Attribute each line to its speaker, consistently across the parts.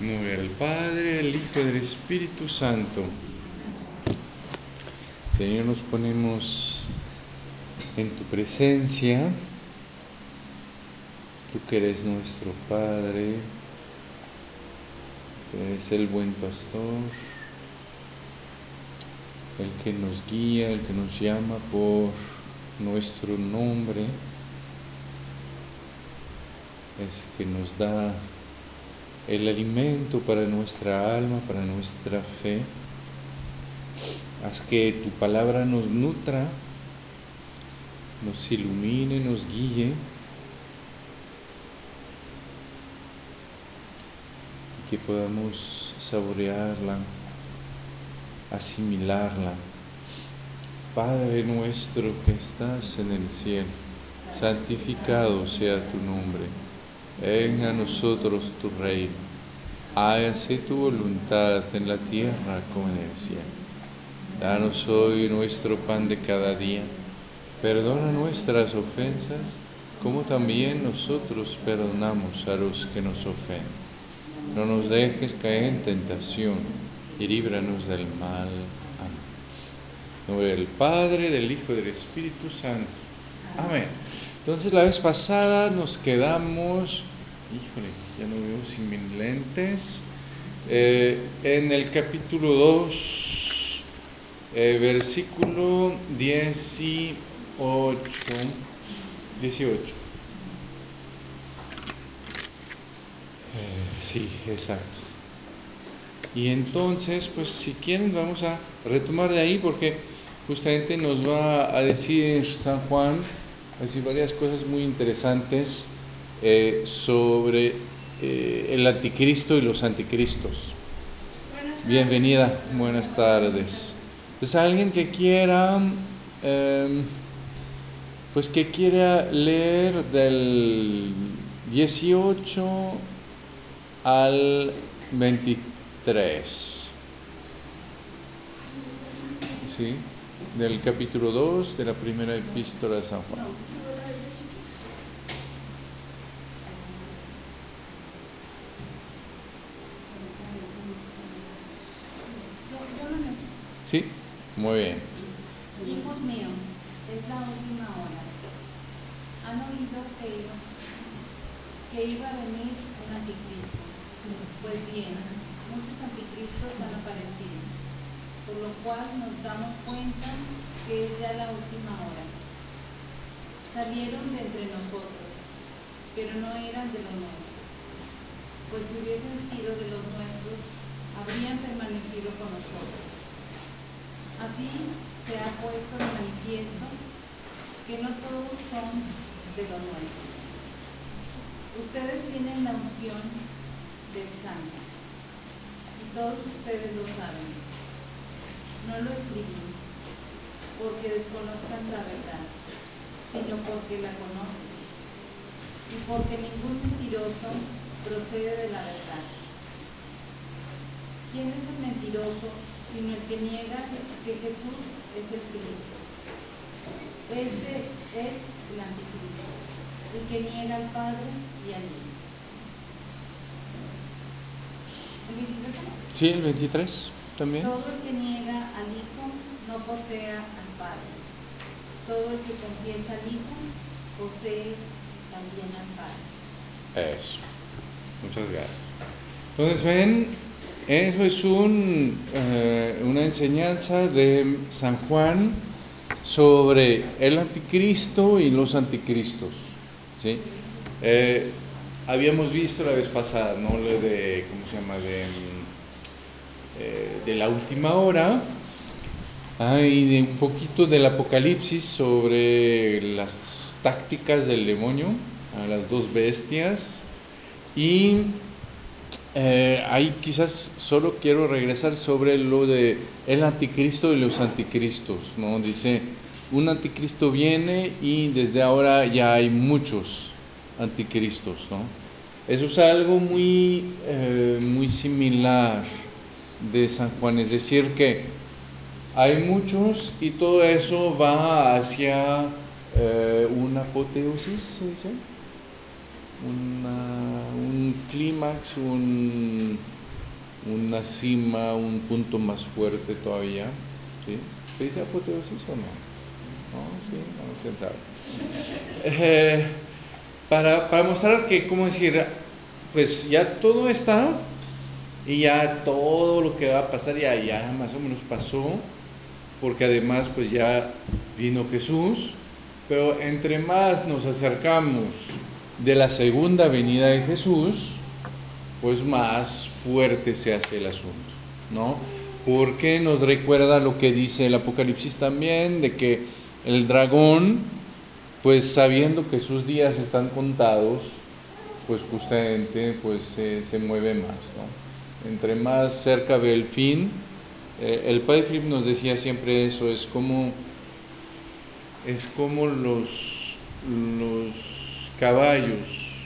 Speaker 1: Nombre del Padre, del Hijo y del Espíritu Santo. Señor, nos ponemos en tu presencia. Tú que eres nuestro Padre, que eres el buen pastor, el que nos guía, el que nos llama por nuestro nombre, es que nos da el alimento para nuestra alma, para nuestra fe. Haz que tu palabra nos nutra, nos ilumine, nos guíe. Y que podamos saborearla, asimilarla. Padre nuestro que estás en el cielo, santificado sea tu nombre Venga a nosotros tu reino, hágase tu voluntad en la tierra como en el cielo. Danos hoy nuestro pan de cada día, perdona nuestras ofensas, como también nosotros perdonamos a los que nos ofenden. No nos dejes caer en tentación y líbranos del mal. Amén. En nombre del Padre, del Hijo y del Espíritu Santo. Amén. Entonces la vez pasada nos quedamos, híjole, ya no veo sin mis lentes, eh, en el capítulo 2, eh, versículo 18. 18. Eh, sí, exacto. Y entonces, pues si quieren, vamos a retomar de ahí porque justamente nos va a decir San Juan decir varias cosas muy interesantes eh, sobre eh, el anticristo y los anticristos. Bienvenida, buenas tardes. Pues alguien que quiera, em, pues que quiera leer del 18 al 23. ¿Sí? del capítulo 2 de la primera epístola de San Juan. Sí, muy bien.
Speaker 2: Hijos míos, es la última hora. Han oído que, que iba a venir un anticristo. Pues bien, muchos anticristos han aparecido por lo cual nos damos cuenta que es ya la última hora. Salieron de entre nosotros, pero no eran de los nuestros, pues si hubiesen sido de los nuestros, habrían permanecido con nosotros. Así se ha puesto de manifiesto que no todos son de los nuestros. Ustedes tienen la unción del santo, y todos ustedes lo saben no lo escribí porque desconozcan la verdad, sino porque la conocen y porque ningún mentiroso procede de la verdad. ¿Quién es el mentiroso sino el que niega que Jesús es el Cristo? Este es el anticristo, el que niega al Padre y al Hijo. ¿El 23?
Speaker 1: Sí, el 23.
Speaker 2: Todo el que niega al Hijo no posee al Padre. Todo el que confiesa al Hijo posee también al Padre.
Speaker 1: Eso. Muchas gracias. Entonces ven, eso es eh, una enseñanza de San Juan sobre el anticristo y los anticristos. ¿sí? Eh, habíamos visto la vez pasada, ¿no? De, ¿cómo se llama? De eh, de la última hora hay de un poquito del Apocalipsis sobre las tácticas del demonio, las dos bestias y eh, ahí quizás solo quiero regresar sobre lo de el anticristo y los anticristos, ¿no? Dice, un anticristo viene y desde ahora ya hay muchos anticristos, ¿no? Eso es algo muy, eh, muy similar de San Juan, es decir, que hay muchos y todo eso va hacia eh, una apoteosis, ¿se dice? un clímax, un, una cima, un punto más fuerte todavía. ¿sí? ¿Se dice apoteosis o no? No, sí, no, quién sabe. Eh, para, para mostrar que, ¿cómo decir? Pues ya todo está y ya todo lo que va a pasar ya, ya más o menos pasó, porque además pues ya vino Jesús, pero entre más nos acercamos de la segunda venida de Jesús, pues más fuerte se hace el asunto, ¿no? Porque nos recuerda lo que dice el Apocalipsis también, de que el dragón, pues sabiendo que sus días están contados, pues justamente pues se, mueve más, ¿no? Entre más cerca ve el fin, eh, el padre Philip nos decía siempre eso, es como, es como los, los caballos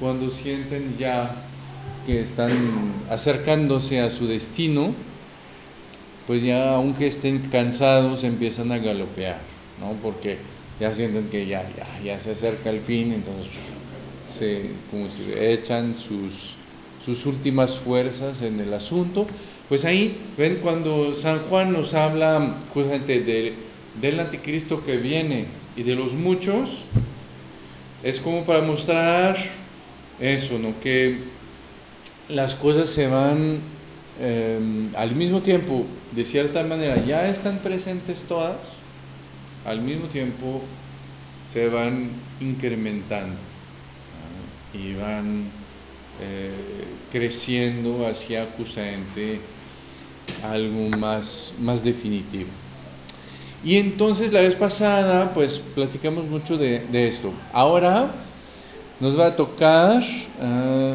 Speaker 1: cuando sienten ya que están acercándose a su destino, pues ya aunque estén cansados empiezan a galopear, ¿no? Porque ya sienten que ya, ya, ya se acerca el fin, entonces se, como si echan sus, sus últimas fuerzas en el asunto. Pues ahí, ven, cuando San Juan nos habla justamente de, del anticristo que viene y de los muchos, es como para mostrar eso, ¿no? Que las cosas se van em, al mismo tiempo, de cierta manera, ya están presentes todas, al mismo tiempo se van incrementando y van eh, creciendo hacia justamente algo más, más definitivo. Y entonces la vez pasada, pues platicamos mucho de, esto. Ahora nos va a tocar, ah,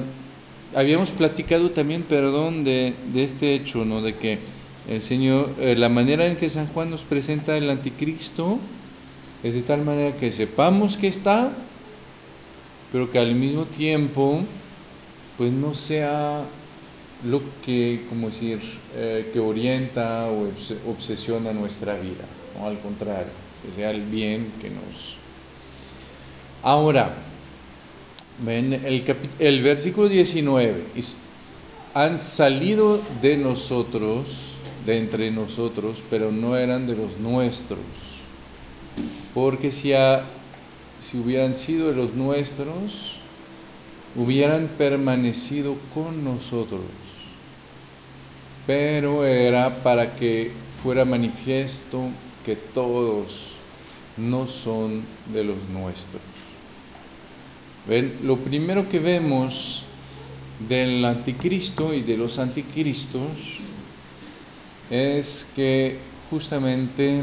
Speaker 1: habíamos platicado también, perdón, de, este hecho, ¿no? De que el Señor, eh, la manera en que San Juan nos presenta el anticristo es de tal manera que sepamos que está, pero que al mismo tiempo pues no sea lo que, como decir, eh, que orienta o obsesiona nuestra vida, o al contrario, que sea el bien que nos... Ahora, ven el, el versículo 19, han salido de nosotros, de entre nosotros, pero no eran de los nuestros, porque si a si hubieran sido de los nuestros, hubieran permanecido con nosotros. Pero era para que fuera manifiesto que todos no son de los nuestros. Lo primero que vemos del anticristo y de los anticristos es que justamente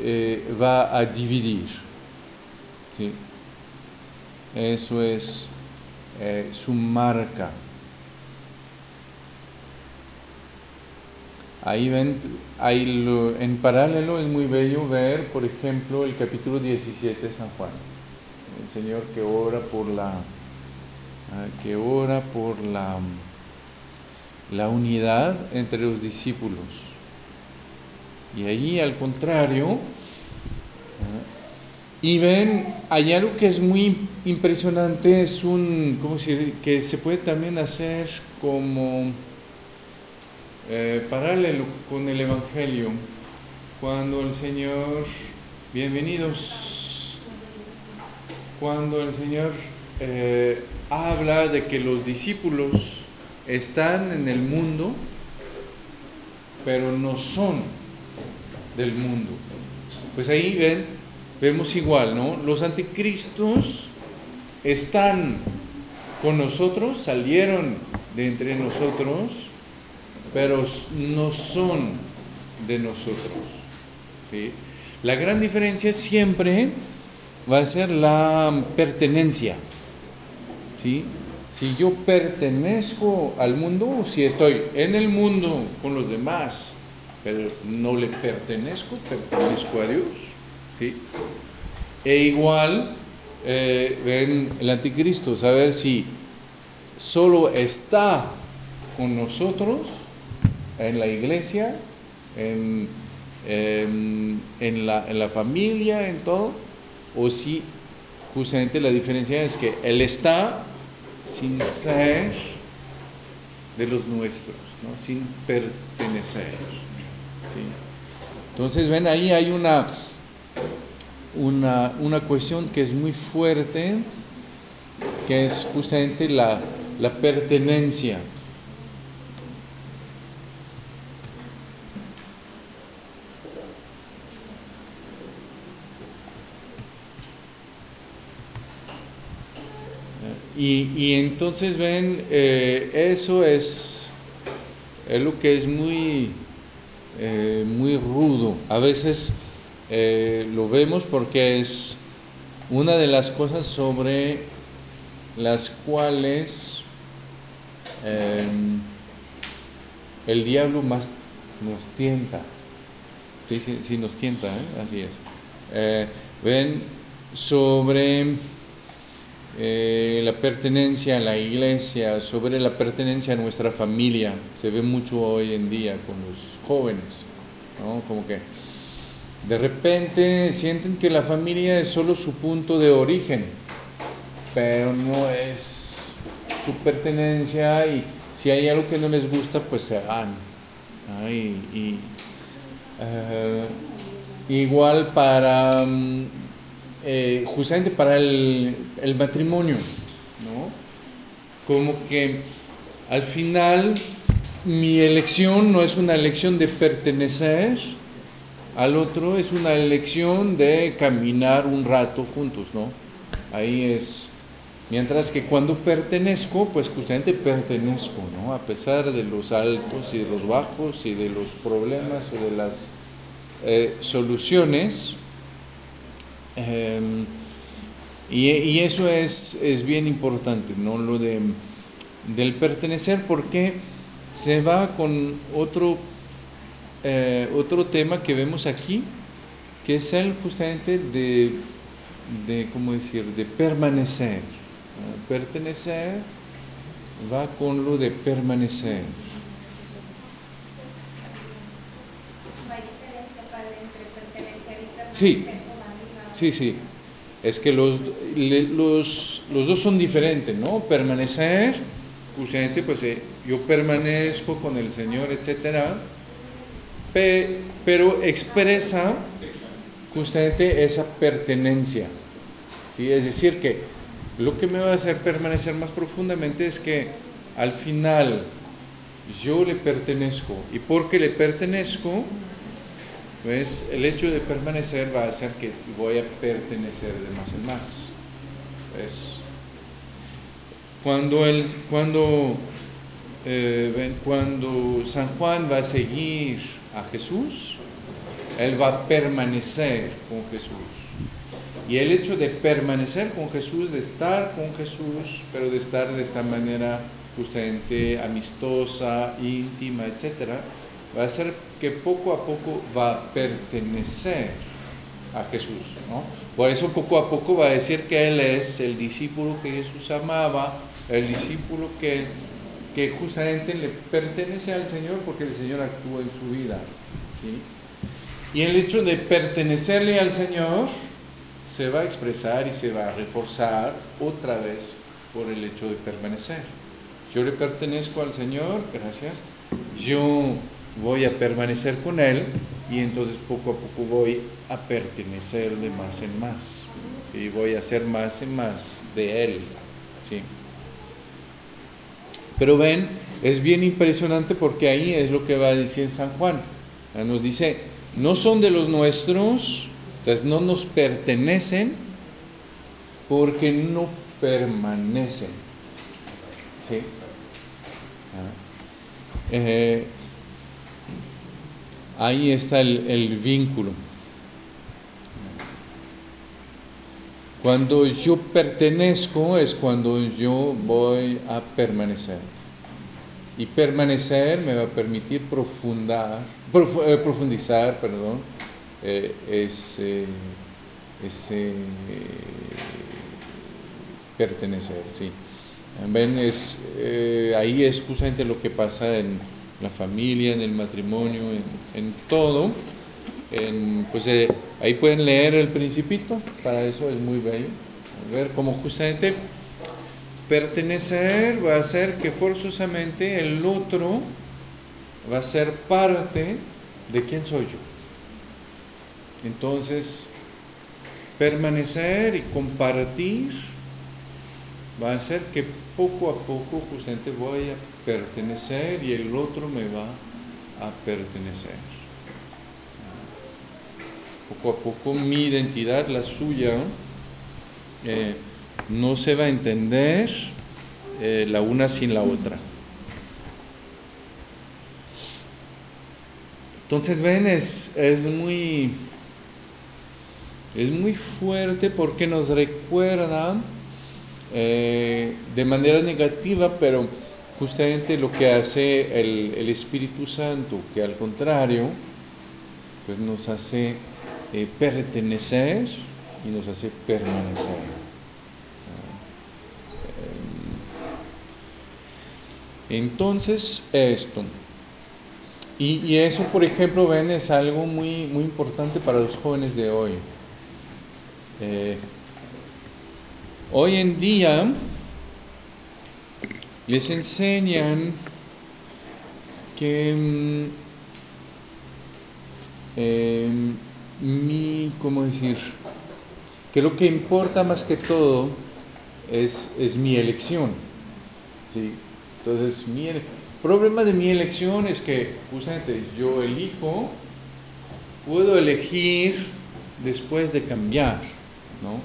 Speaker 1: eh, va a dividir eso es eh, su marca. Ahí ven, ahí en paralelo es muy bello ver, por ejemplo, el capítulo 17 de San Juan. El Señor que ora por la, ah, que ora por la, la unidad entre los discípulos. Y ahí, al contrario, y ven, hay algo que es muy impresionante, es un, ¿cómo decir? Que se puede también hacer como eh, paralelo con el Evangelio, cuando el Señor, bienvenidos, cuando el Señor eh, habla de que los discípulos están en el mundo, pero no son del mundo. Pues ahí ven, vemos igual, ¿no? Los anticristos están con nosotros, salieron de entre nosotros, pero no son de nosotros. La gran diferencia siempre va a ser la pertenencia. Si yo pertenezco al mundo si estoy en el mundo con los demás, pero no le pertenezco, pertenezco a Dios. E igual eh, ven el anticristo, saber si solo está con nosotros en la iglesia, en, en, la, en la familia, en todo, o si justamente la diferencia es que Él está sin ser de los nuestros, ¿no? sin pertenecer. Entonces, ven, ahí hay una, una, una, cuestión que es muy fuerte, que es justamente la, la pertenencia. Y, y entonces ven, eh, eso es, es, lo que es muy, eh, muy rudo. A veces eh, lo vemos porque es una de las cosas sobre las cuales el diablo más nos tienta. Sí, sí, sí nos tienta, así es. ven sobre eh, la pertenencia a la iglesia, sobre la pertenencia a nuestra familia. Se ve mucho hoy en día con los jóvenes, ¿no? Como que de repente sienten que la familia es solo su punto de origen, pero no es su pertenencia y si hay algo que no les gusta, pues se van. Uh, igual para um, eh, justamente para el, matrimonio, ¿no? Como que al final mi elección no es una elección de pertenecer al otro, es una elección de caminar un rato juntos, ¿no? Ahí es, mientras que cuando pertenezco, pues justamente pertenezco, ¿no? A pesar de los altos y de los bajos y de los problemas o de las eh, soluciones, eh, y, y, eso es, es, bien importante, ¿no? Lo de, del pertenecer, porque se va con otro, eh, otro tema que vemos aquí, que es el justamente de, de ¿cómo decir?, de permanecer. ¿no? Pertenecer va con lo de permanecer.
Speaker 3: ¿No hay diferencia, padre, entre pertenecer y permanecer?
Speaker 1: Sí, Sí, sí. Es que los, los, los dos son diferentes, ¿no? Permanecer, justamente, pues eh, yo permanezco con el Señor, etcétera, pe, pero expresa justamente esa pertenencia. ¿sí? Es decir, que lo que me va a hacer permanecer más profundamente es que al final yo le pertenezco y porque le pertenezco, pues el hecho de permanecer va a hacer que voy a pertenecer de más en más. Pues, cuando, el, cuando, eh, cuando San Juan va a seguir a Jesús, él va a permanecer con Jesús. Y el hecho de permanecer con Jesús, de estar con Jesús, pero de estar de esta manera justamente amistosa, íntima, etcétera, va a ser que poco a poco va a pertenecer a Jesús. ¿no? Por eso poco a poco va a decir que Él es el discípulo que Jesús amaba, el discípulo que, que justamente le pertenece al Señor porque el Señor actúa en su vida. ¿sí? Y el hecho de pertenecerle al Señor se va a expresar y se va a reforzar otra vez por el hecho de permanecer. Yo le pertenezco al Señor, gracias. Yo voy a permanecer con Él y entonces poco a poco voy a pertenecer de más en más. ¿sí? Voy a ser más en más de Él. ¿sí? Pero ven, es bien impresionante porque ahí es lo que va a decir San Juan. Nos dice, no son de los nuestros, entonces no nos pertenecen porque no permanecen. ¿Sí? Eh, ahí está el, vínculo. Cuando yo pertenezco es cuando yo voy a permanecer. Y permanecer me va a permitir profundar, prof, eh, profundizar perdón, eh, ese, ese pertenecer. Sí. ¿Ven? Es, eh, ahí es justamente lo que pasa en la familia, en el matrimonio, en, en todo. En, pues eh, ahí pueden leer el principito, para eso es muy bello. ver cómo justamente pertenecer va a hacer que forzosamente el otro va a ser parte de quién soy yo. Entonces, permanecer y compartir va a hacer que poco a poco justamente voy a pertenecer y el otro me va a pertenecer. Poco a poco mi identidad, la suya, eh, no se va a entender eh, la una sin la otra. Entonces, ven, es, es, muy, es muy fuerte porque nos recuerda eh, de manera negativa, pero justamente lo que hace el, Espíritu Santo, que al contrario, pues nos hace eh, pertenecer y nos hace permanecer. Entonces, esto. Y, eso, por ejemplo, ven, es algo muy, muy importante para los jóvenes de hoy. Eh, hoy en día les enseñan que mm, eh, mi, ¿cómo decir? Que lo que importa más que todo es, es mi elección. ¿sí? Entonces, mi, el problema de mi elección es que justamente yo elijo, puedo elegir después de cambiar, ¿no?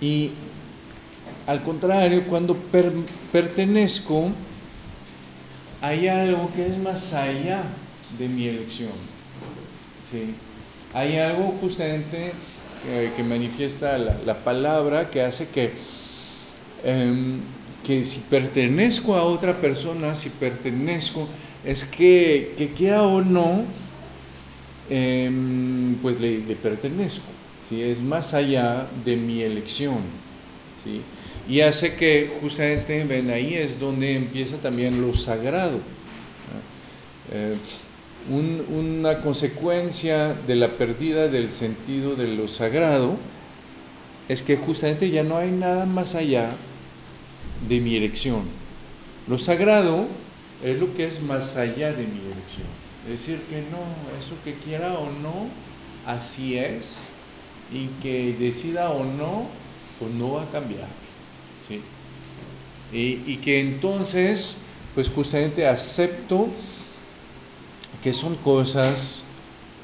Speaker 1: Y al contrario, cuando per, pertenezco, hay algo que es más allá de mi elección. ¿sí? Hay algo justamente eh, que manifiesta la, la, palabra que hace que, eh, que si pertenezco a otra persona, si pertenezco, es que, que quiera o no, eh, pues le, le pertenezco. ¿sí? Es más allá de mi elección. ¿sí? Y hace que justamente, ven, ahí es donde empieza también lo sagrado. Eh, un, una consecuencia de la pérdida del sentido de lo sagrado es que justamente ya no hay nada más allá de mi elección. Lo sagrado es lo que es más allá de mi elección. Es decir, que no, eso que quiera o no, así es, y que decida o no, pues no va a cambiar. Y, que entonces, pues justamente acepto que son cosas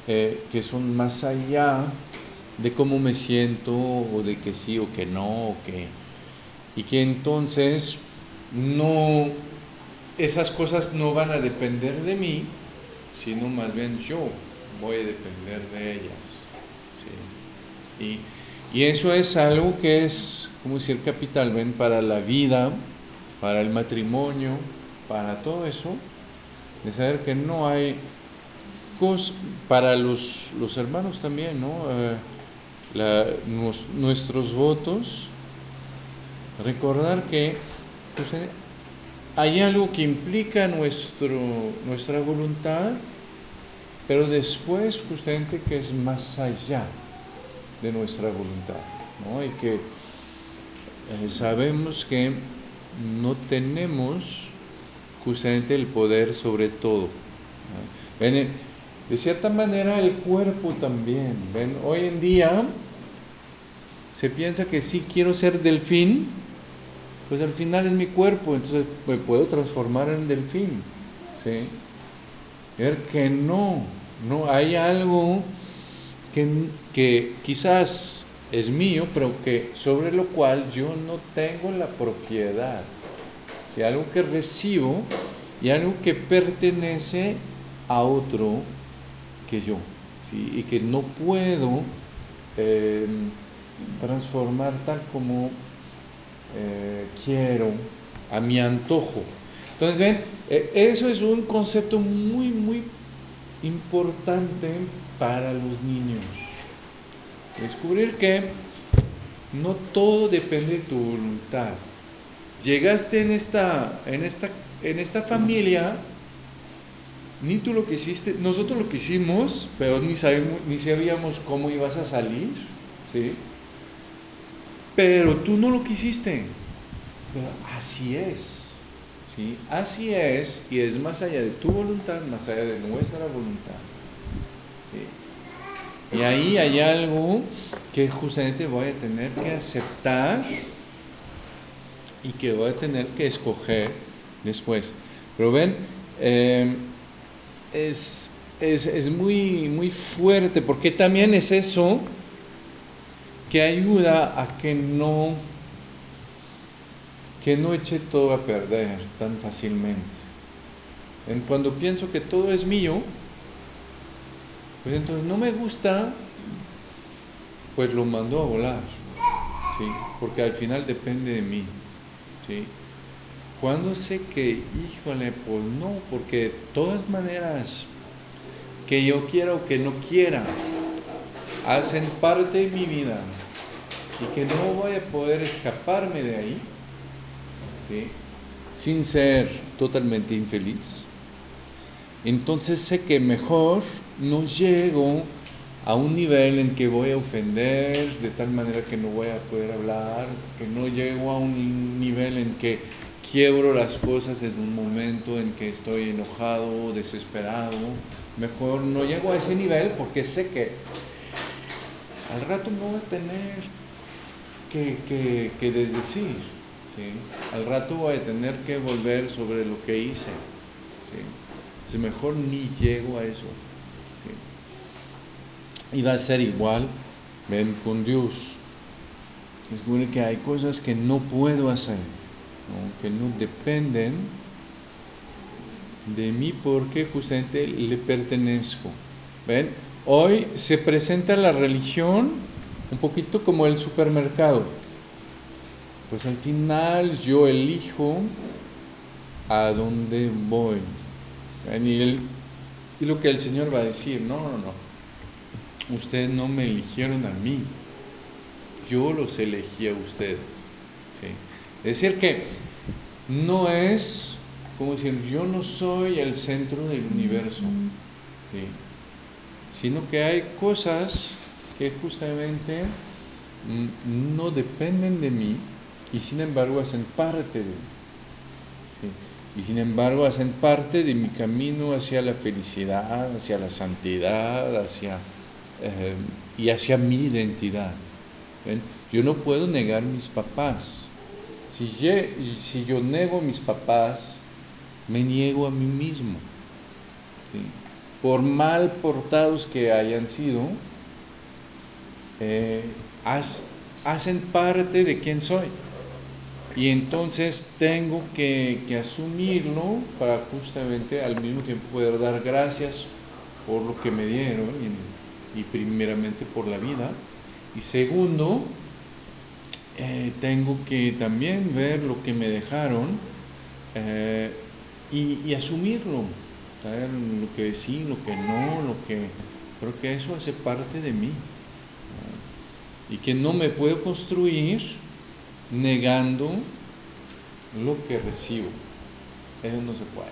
Speaker 1: eh, que son más allá de cómo me siento o de que sí o que no o que y que entonces no esas cosas no van a depender de mí sino más bien yo voy a depender de ellas y, y, eso es algo que es como decir capital ven para la vida para el matrimonio para todo eso de saber que no hay cosas para los, los hermanos también, ¿no? Eh, nuestros votos, recordar que pues, hay algo que implica nuestro, nuestra voluntad, pero después justamente que es más allá de nuestra voluntad, ¿no? Y que eh, sabemos que no tenemos justamente el poder sobre todo. De cierta manera el cuerpo también. ¿ven? Hoy en día se piensa que si quiero ser delfín, pues al final es mi cuerpo, entonces me puedo transformar en delfín. ¿sí? Ver que no, no hay algo que, que quizás es mío, pero que sobre lo cual yo no tengo la propiedad. Algo que recibo y algo que pertenece a otro que yo, ¿sí? y que no puedo eh, transformar tal como eh, quiero, a mi antojo. Entonces, ven, eh, eso es un concepto muy, muy importante para los niños. Descubrir que no todo depende de tu voluntad. Llegaste en esta, en esta, en esta familia, ni tú lo que hiciste, nosotros lo que hicimos, pero ni, sabemos, ni sabíamos cómo ibas a salir, ¿sí? pero tú no lo quisiste. Pero así es. ¿sí? Así es y es más allá de tu voluntad, más allá de nuestra voluntad. ¿sí? Y ahí hay algo que justamente voy a tener que aceptar y que voy a tener que escoger después. Pero ven, eh, es, es, es, muy, muy fuerte porque también es eso que ayuda a que no que no eche todo a perder tan fácilmente. En cuando pienso que todo es mío, pues entonces no me gusta, pues lo mando a volar, ¿sí? porque al final depende de mí. ¿sí? Cuando sé que, híjole, pues no, porque de todas maneras, que yo quiera o que no quiera, hacen parte de mi vida y que no voy a poder escaparme de ahí, ¿sí? sin ser totalmente infeliz, entonces sé que mejor no llego a un nivel en que voy a ofender de tal manera que no voy a poder hablar, que no llego a un nivel en que quiebro las cosas en un momento en que estoy enojado, desesperado. Mejor no llego a ese nivel porque sé que al rato no voy a tener que, desdecir. ¿sí? Al rato voy a tener que volver sobre lo que hice. Mejor ni llego a eso. Y va a ser igual, ven, con Dios. Es bueno que hay cosas que no puedo hacer, ¿no? que no dependen de mí porque justamente le pertenezco. ¿Ven? Hoy se presenta la religión un poquito como el supermercado. Pues al final yo elijo a dónde voy. Y, y, lo que el Señor va a decir, no, no, no. Ustedes no me eligieron a mí. Yo los elegí a ustedes. Es decir, que no es como decir, yo no soy el centro del universo. Sino que hay cosas que justamente no dependen de mí y sin embargo hacen parte de mí. Y sin embargo hacen parte de mi camino hacia la felicidad, hacia la santidad, hacia, eh, y hacia mi identidad. Yo no puedo negar mis papás. Si yo, si yo nego mis papás, me niego a mí mismo. Por mal portados que hayan sido, eh, hacen parte de quién soy. Y entonces tengo que, asumirlo para justamente al mismo tiempo poder dar gracias por lo que me dieron y, primeramente por la vida. Y segundo, eh, tengo que también ver lo que me dejaron eh, y, asumirlo, lo que sí, lo que no, lo que creo que eso hace parte de mí y que no me puedo construir negando lo que recibo. Eso no se puede.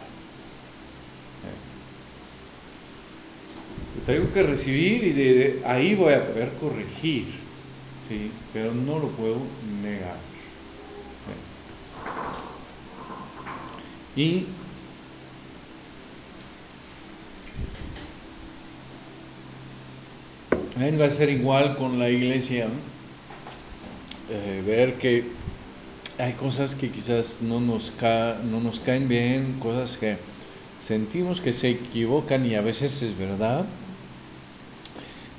Speaker 1: ¿Eh? Tengo que recibir y de ahí voy a poder corregir, ¿sí? pero no lo puedo negar. ¿Eh? Y va a ser igual con la iglesia. Eh, ver que hay cosas que quizás no nos, no nos caen bien, cosas que sentimos que se equivocan y a veces es verdad,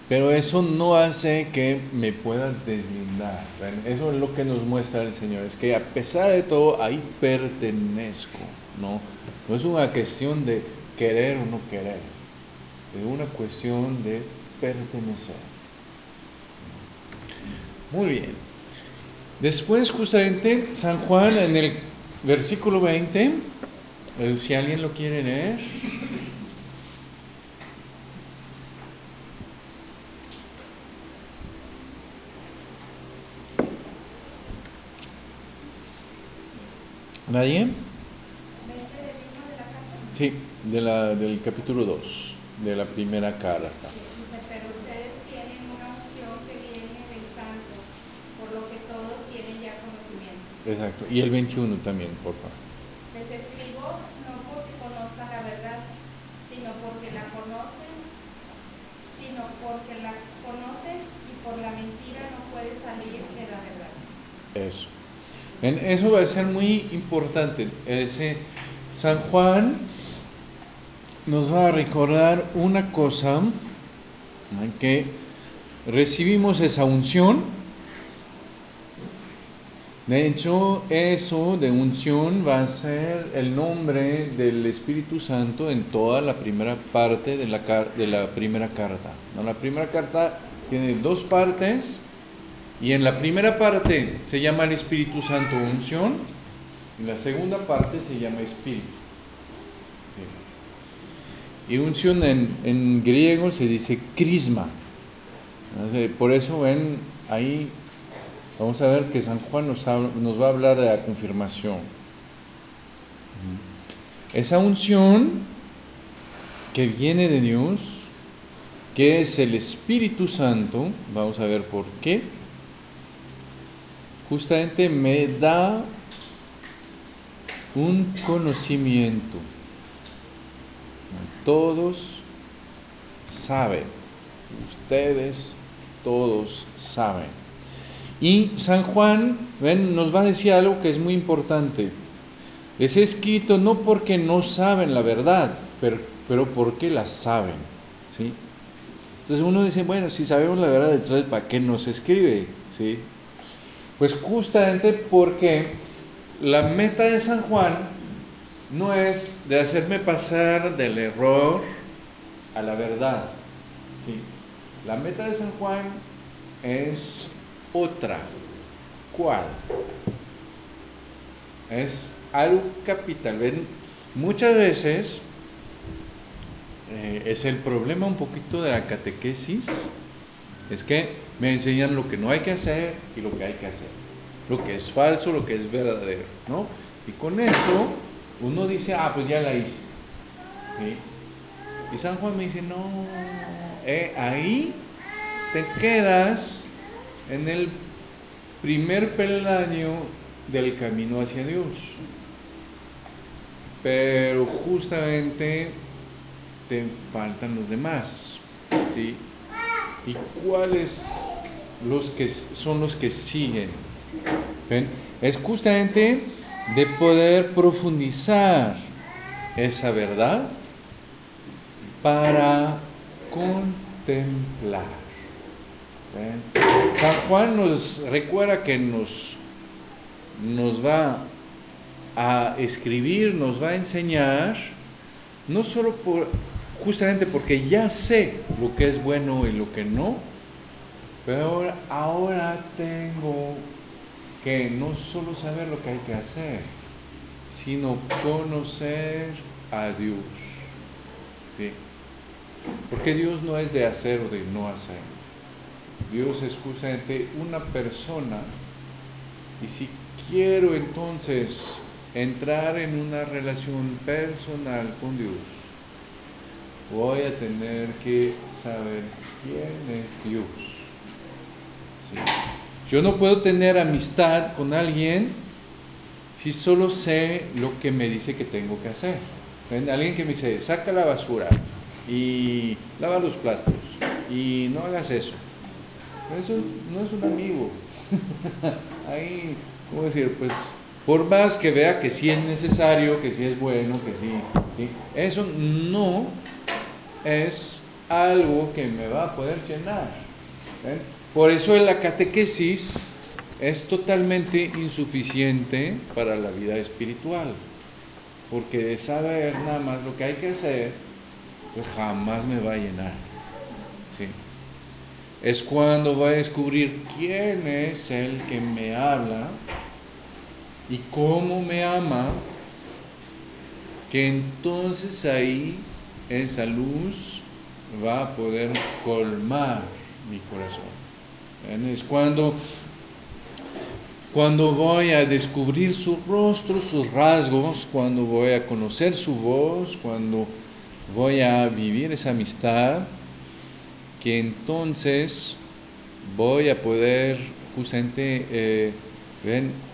Speaker 1: pero eso no hace que me pueda deslindar. Eso es lo que nos muestra el Señor, es que a pesar de todo ahí pertenezco, ¿no? No es una cuestión de querer o no querer, es una cuestión de pertenecer. Muy bien. Después, justamente, San Juan en el versículo 20, si alguien lo quiere leer. ¿Nadie? Sí, de la, del capítulo 2, de la primera carta.
Speaker 3: Dice, pero ustedes tienen una unción que viene del santo, por lo que todos
Speaker 1: Exacto. Y el 21 también, por favor.
Speaker 3: Les escribo no porque conozcan la verdad, sino porque la conocen, sino porque la conocen y por la mentira no puede salir de la verdad.
Speaker 1: Eso. En- Eso va a ser muy importante. Ese San Juan nos va a recordar una cosa, que recibimos esa unción. De hecho, eso de unción va a ser el nombre del Espíritu Santo en toda la primera parte de la, primera carta. La primera carta tiene dos partes y en la primera parte se llama el Espíritu Santo unción y la segunda parte se llama Espíritu. Y unción en, en griego se dice crisma. Por eso ven ahí, vamos a ver que San Juan nos, nos va a hablar de la confirmación. Esa unción que viene de Dios, que es el Espíritu Santo, vamos a ver por qué, justamente me da un conocimiento. Todos saben, ustedes todos saben. Y San Juan nos va a decir algo que es muy importante. Es escrito no porque no saben la verdad, pero, pero porque la saben. ¿sí? Entonces uno dice, bueno, si sabemos la verdad, entonces ¿para qué nos escribe? ¿sí? Pues justamente porque la meta de San Juan no es de hacerme pasar del error a la verdad. ¿sí? La meta de San Juan es otra. ¿Cuál? Es algo capital. ¿Ven? Muchas veces eh, es el problema un poquito de la catequesis, es que me enseñan lo que no hay que hacer y lo que hay que hacer, lo que es falso, lo que es verdadero, ¿no? Y con eso uno dice, ah, pues ya la hice. Y San Juan me dice, no, eh, ahí te quedas en el primer peldaño del camino hacia Dios. Pero justamente te faltan los demás, ¿sí? ¿Y cuáles los que son los que siguen? ¿Ven? Es justamente de poder profundizar esa verdad para contemplar. ¿Ven? San Juan nos recuerda que nos, nos va a escribir, nos va a enseñar, no solo por, justamente porque ya sé lo que es bueno y lo que no, pero ahora, ahora tengo que no solo saber lo que hay que hacer, sino conocer a Dios. ¿sí? Porque Dios no es de hacer o de no hacer. Dios es justamente una persona y si quiero entonces entrar en una relación personal con Dios, voy a tener que saber quién es Dios. Yo no puedo tener amistad con alguien si solo sé lo que me dice que tengo que hacer. Alguien que me dice, saca la basura y lava los platos y no hagas eso. Eso no es un amigo. Ahí, ¿cómo decir? Pues por más que vea que sí es necesario, que sí es bueno, que sí, eso no es algo que me va a poder llenar. ¿ven? Por eso la catequesis es totalmente insuficiente para la vida espiritual, porque de saber nada más lo que hay que hacer, pues jamás me va a llenar. ¿sí? Es cuando voy a descubrir quién es el que me habla y cómo me ama, que entonces ahí esa luz va a poder colmar mi corazón. Es cuando, cuando voy a descubrir su rostro, sus rasgos, cuando voy a conocer su voz, cuando voy a vivir esa amistad, que entonces voy a poder justamente eh,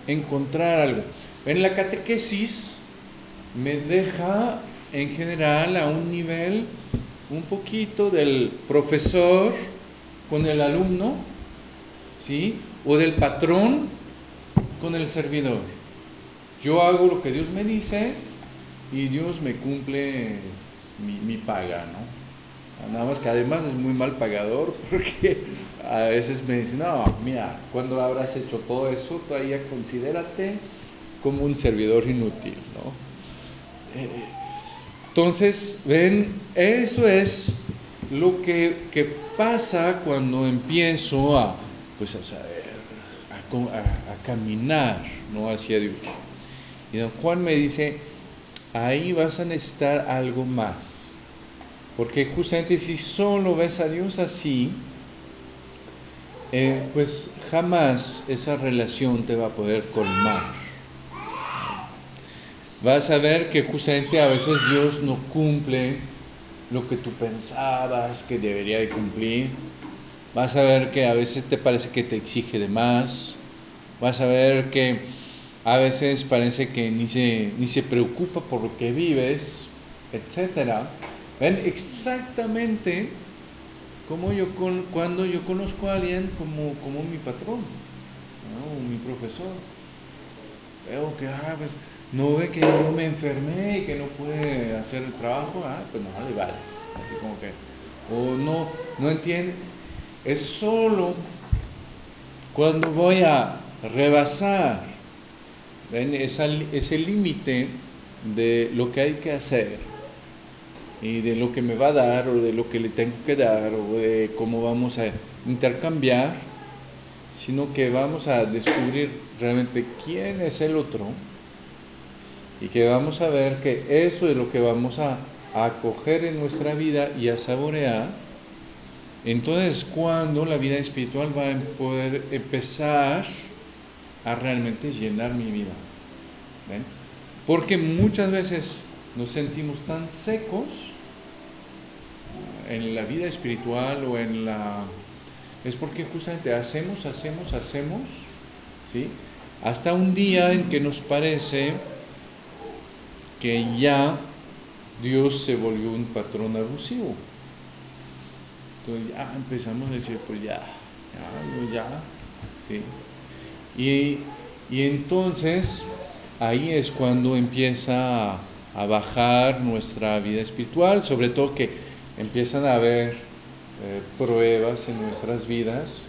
Speaker 1: encontrar algo. En la catequesis me deja en general a un nivel un poquito del profesor con el alumno, ¿sí? O del patrón con el servidor. Yo hago lo que Dios me dice y Dios me cumple mi, mi paga, ¿no? Nada más que además es muy mal pagador porque a veces me dicen, no, mira, cuando habrás hecho todo eso, todavía considérate como un servidor inútil, ¿no? Eh, entonces, ven, eso es lo que, que pasa cuando empiezo a, pues, a, saber, a, a, caminar ¿no? hacia Dios. Y don Juan me dice, ahí vas a necesitar algo más. Porque justamente si solo ves a Dios así, eh, pues jamás esa relación te va a poder colmar vas a ver que justamente a veces Dios no cumple lo que tú pensabas que debería de cumplir. Vas a ver que a veces te parece que te exige de más. Vas a ver que a veces parece que ni se, ni se preocupa por lo que vives, etc. Ven exactamente como yo con, cuando yo conozco a alguien como, mi patrón, ¿no? mi profesor. Veo que, ah, pues, no ve que yo me enfermé y que no pude hacer el trabajo, ah, pues no, le vale. Así como que, o no, no entiende. Es solo cuando voy a rebasar ¿ven? Esa, ese límite de lo que hay que hacer y de lo que me va a dar o de lo que le tengo que dar o de cómo vamos a intercambiar, sino que vamos a descubrir realmente quién es el otro y que vamos a ver que eso es lo que vamos a, acoger en nuestra vida y a saborear, entonces cuando la vida espiritual va a poder empezar a realmente llenar mi vida. ¿Ven? Porque muchas veces nos sentimos tan secos en la vida espiritual o en la... Es porque justamente hacemos, hacemos, hacemos, ¿sí? Hasta un día en que nos parece que ya Dios se volvió un patrón abusivo. Entonces ya empezamos a decir, pues ya, ya, ya, ¿sí? Y, y entonces ahí es cuando empieza a, a, bajar nuestra vida espiritual, sobre todo que empiezan a haber eh, pruebas en nuestras vidas,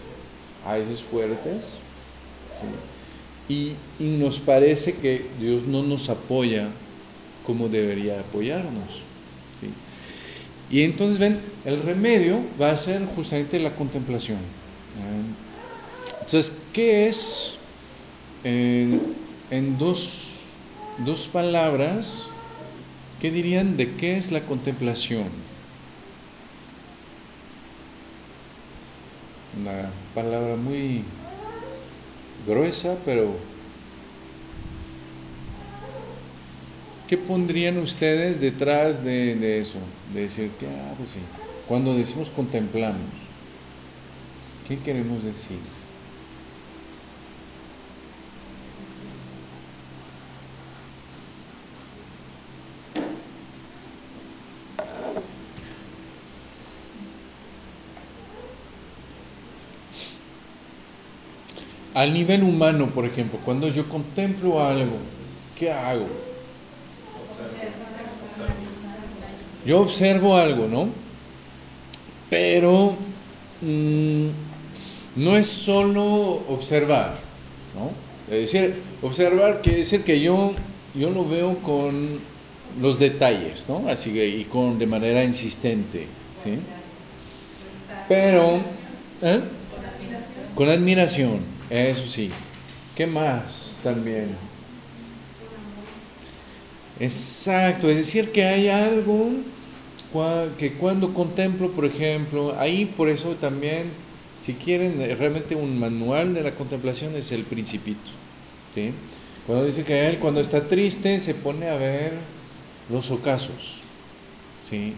Speaker 1: a veces fuertes, y, nos parece que Dios no nos apoya como debería apoyarnos. Y entonces ven, el remedio va a ser justamente la contemplación. Entonces, ¿qué es eh, en dos, dos palabras? ¿Qué dirían de qué es la contemplación? Una palabra muy gruesa, pero ¿Qué pondrían ustedes detrás de, eso? De decir que, ah, pues sí, cuando decimos contemplamos, ¿qué queremos decir? Al nivel humano, por ejemplo, cuando yo contemplo algo, ¿qué hago? Yo observo algo, ¿no? Pero mmm, no es solo observar, ¿no? Es decir, observar quiere decir que yo, yo lo veo con los detalles, ¿no? Así que, y con, de manera insistente, ¿sí? Pero, ¿eh? Con admiración, eso sí. ¿Qué más también? Exacto, es decir, que hay algo que cuando contemplo, por ejemplo, ahí por eso también, si quieren realmente un manual de la contemplación es el principito. ¿sí? Cuando dice que él cuando está triste se pone a ver los ocasos. ¿sí?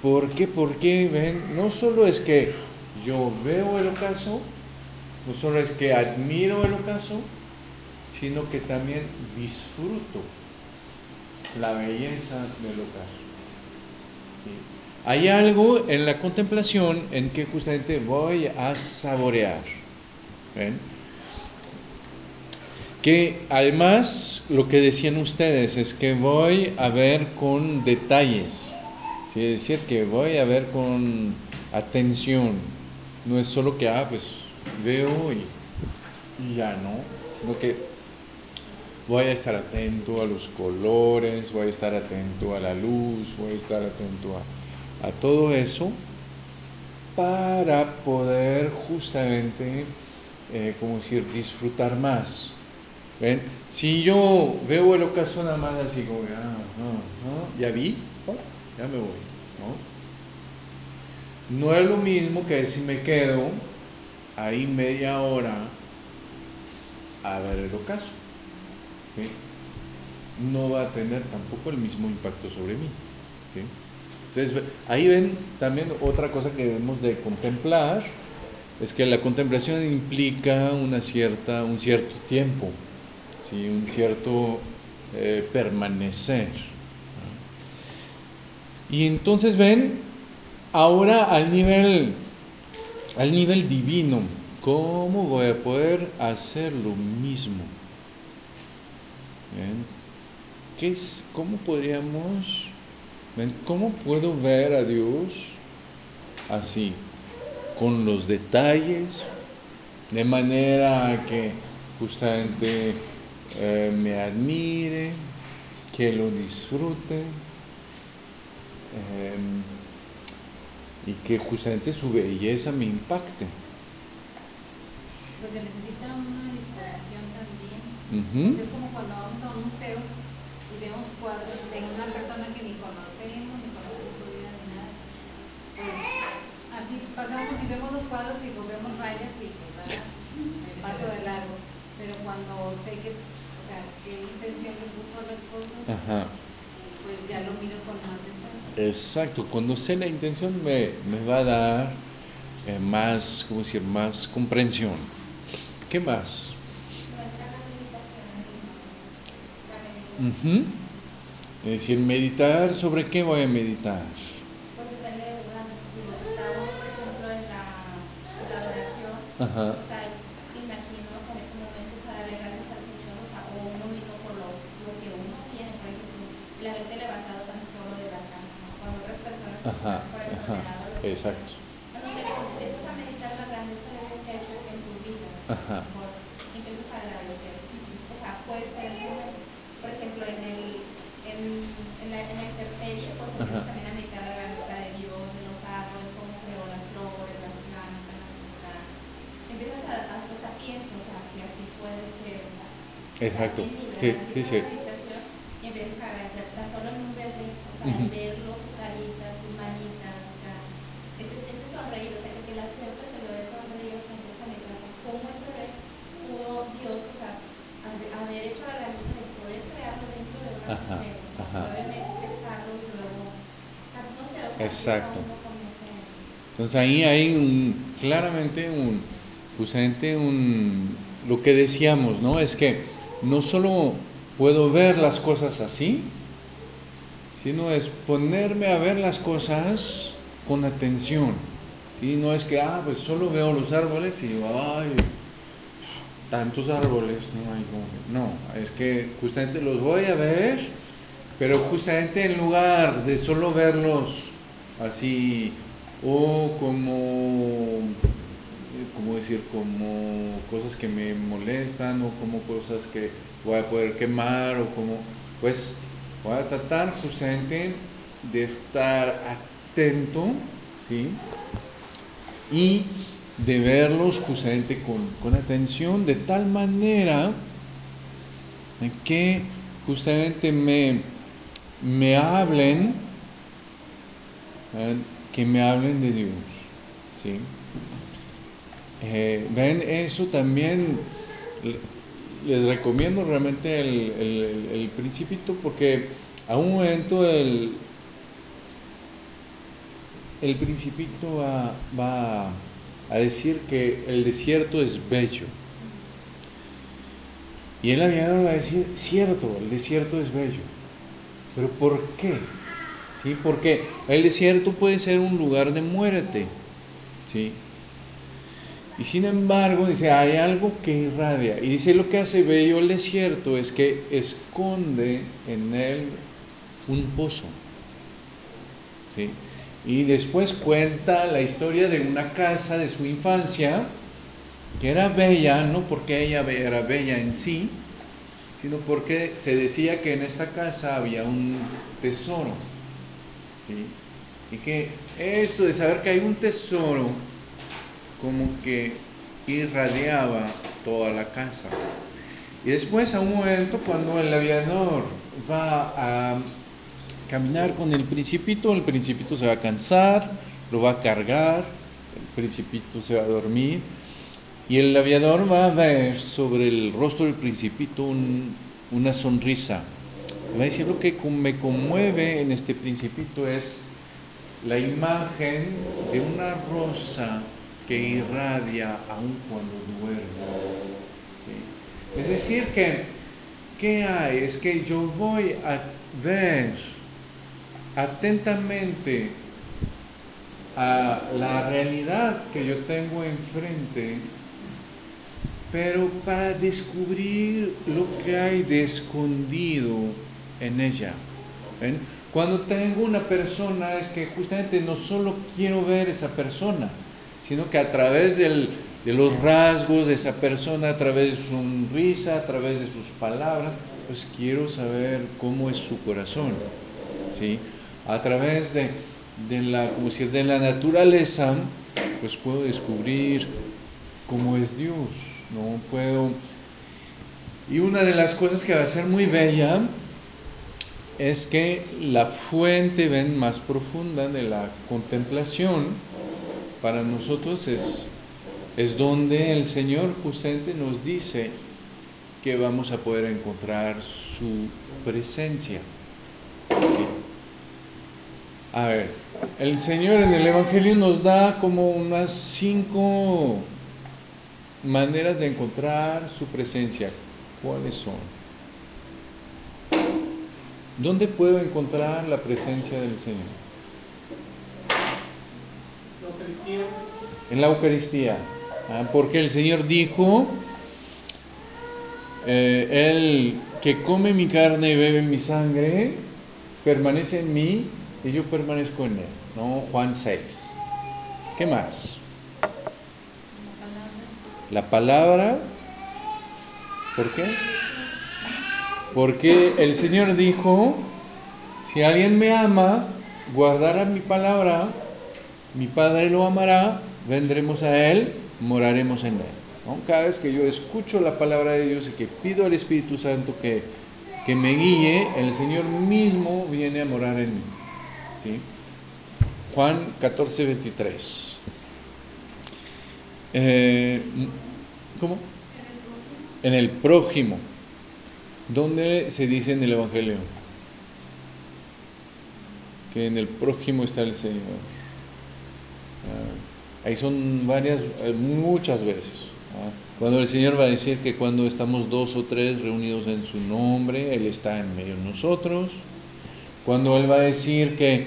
Speaker 1: ¿Por qué? Porque ven, no solo es que yo veo el ocaso, no solo es que admiro el ocaso, sino que también disfruto la belleza del ocaso. Hay algo en la contemplación en que justamente voy a saborear. Que además lo que decían ustedes es que voy a ver con detalles. Es decir, que voy a ver con atención. No es solo que, ah, pues veo y, y ya, ¿no? Sino que voy a estar atento a los colores, voy a estar atento a la luz, voy a estar atento a, todo eso para poder justamente, eh, como decir, disfrutar más. ¿Ven? Si yo veo el ocaso nada más así como, ah, ya vi, oh, ya me voy. ¿no? no es lo mismo que si me quedo ahí media hora a ver el ocaso. No va a tener tampoco el mismo impacto sobre mí. ¿sí? Entonces, ahí ven también otra cosa que debemos de contemplar, es que la contemplación implica una cierta, un cierto tiempo, ¿sí? un cierto eh, permanecer. Y entonces ven, ahora al nivel, al nivel divino, ¿cómo voy a poder hacer lo mismo? ¿Qué es, ¿Cómo podríamos, ven, cómo puedo ver a Dios así, con los detalles, de manera que justamente eh, me admire, que lo disfrute eh, y que justamente su belleza me impacte.
Speaker 2: Pues se necesita una disposición también.
Speaker 1: Ujú.
Speaker 2: Es como cuando vamos a un museo y vemos cuadros de una persona que ni conocemos, ni conocemos su vida ni nada. Pues así pasamos y vemos los cuadros y pues vemos rayas y pues paso de largo. Pero cuando sé que, o sea, qué intención le puso a las cosas,
Speaker 1: Ajá.
Speaker 2: Pues ya lo miro con más detalle.
Speaker 1: Exacto, cuando sé la intención me, me va a dar eh, más, ¿cómo decir?, más comprensión. ¿Qué más?
Speaker 3: La meditación.
Speaker 1: Ujú. Es decir, meditar, ¿sobre qué voy a meditar?
Speaker 3: Pues depende del lugar. Está por ejemplo, en la, en la adoración,
Speaker 1: Ajá.
Speaker 3: o sea, imagino o sea, en ese momento o sea, darle gracias al Señor, o sea, o uno mismo por lo, lo que uno tiene, por ejemplo, el haberte levantado tan solo de la cama, o sea, cuando otras personas
Speaker 1: Ajá,
Speaker 3: están por
Speaker 1: ajá,
Speaker 3: enfermedad o lo que sea.
Speaker 1: exacto.
Speaker 3: No sé, cuando empiezas a meditar la grandeza de Dios que ha hecho en tu vida, o sea,
Speaker 1: Ajá.
Speaker 3: mejor empiezas a agradecer. O sea, puede ser. Por ejemplo, en el en, en la, en la pues empiezas
Speaker 1: Ajá.
Speaker 3: también a meditar la grandeza de Dios, de los árboles, cómo creó las flores, las plantas, o sea, empiezas a, a o sea, pienso, o sea, que así puede ser. o sea,
Speaker 1: Exacto.
Speaker 3: en mí, ¿verdad?
Speaker 1: Sí, sí, sí.
Speaker 3: la meditación y empiezas a agradecer tan solo en un bebé, o sea,
Speaker 1: Ujú.
Speaker 3: en verlo, su carita, sus manitas, o sea, ese, ese sonreír, o sea, que, que la siempre se lo ve sonreír, o sea, empieza a meditar, o sea, cómo ese bebé pudo Dios, o sea, haber haber hecho la grandeza de poder crearlo dentro de una
Speaker 1: Ajá,
Speaker 3: mujer, o sea,
Speaker 1: ajá.
Speaker 3: nueve meses gestarlo y luego, o sea, no sé, o sea,
Speaker 1: Exacto. Entonces ahí hay un, claramente un, justamente un, lo que decíamos, ¿no? Es que no solo puedo ver las cosas así, sino es ponerme a ver las cosas con atención. ¿sí? No es que, ah, pues solo veo los árboles y digo, ay, tantos árboles, no hay no, es que justamente los voy a ver, pero justamente en lugar de solo verlos así o como eh, como decir como cosas que me molestan o como cosas que voy a poder quemar o como pues voy a tratar justamente de estar atento sí y de verlos justamente con, con atención de tal manera que justamente me, me hablen, que me hablen de Dios. ¿sí? Eh, ven, eso también le- les recomiendo realmente el- el principito porque a un momento el, el principito va, va a decir que el desierto es bello. Y el aviador va a decir, cierto, el desierto es bello. Pero ¿por qué? Porque el desierto puede ser un lugar de muerte. ¿sí? Y sin embargo, dice, hay algo que irradia. Y dice, lo que hace bello el desierto es que esconde en él un pozo. ¿sí? Y después cuenta la historia de una casa de su infancia que era bella, no porque ella era bella en sí, sino porque se decía que en esta casa había un tesoro. Y que esto de saber que hay un tesoro, como que irradiaba toda la casa. Y después a un momento cuando el aviador va a caminar con el principito, el principito se va a cansar, lo va a cargar, el principito se va a dormir y el aviador va a ver sobre el rostro del principito una sonrisa. Lo que me conmueve en este principito es la imagen de una rosa que irradia aun cuando duerme. Es decir, que, ¿qué hay? Es que yo voy a ver atentamente a la realidad que yo tengo enfrente, pero para descubrir lo que hay de escondido en ella. Cuando tengo una persona es que justamente no solo quiero ver esa persona, sino que a través de los rasgos de esa persona, a través de su sonrisa, a través de sus palabras, pues quiero saber cómo es su corazón. ¿sí? a través de, la, como de la naturaleza, pues puedo descubrir cómo es Dios, ¿no? Puedo... Y una de las cosas que va a ser muy bella es que la fuente ven más profunda de la contemplación para nosotros es, es donde el Señor justamente nos dice que vamos a poder encontrar su presencia. A ver, el Señor en el Evangelio nos da como unas cinco maneras de encontrar su presencia. ¿Cuáles son? ¿Dónde puedo encontrar la presencia del Señor? En la Eucaristía. Ah, porque el Señor dijo, eh, el que come mi carne y bebe mi sangre, permanece en mí y yo permanezco en él. ¿no? Juan 6. ¿Qué más? La palabra. ¿Por qué? Porque el Señor dijo, si alguien me ama, guardará mi palabra, mi Padre lo amará, vendremos a Él, moraremos en Él. Cada vez que yo escucho la palabra de Dios y que pido al Espíritu Santo que, que me guíe, el Señor mismo viene a morar en mí. Juan 14, 23. Eh, ¿Cómo? En el prójimo. ¿Dónde se dice en el Evangelio? Que en el prójimo está el Señor. Ah, ahí son varias, eh, muchas veces. Ah, cuando el Señor va a decir que cuando estamos dos o tres reunidos en su nombre, Él está en medio de nosotros. Cuando Él va a decir que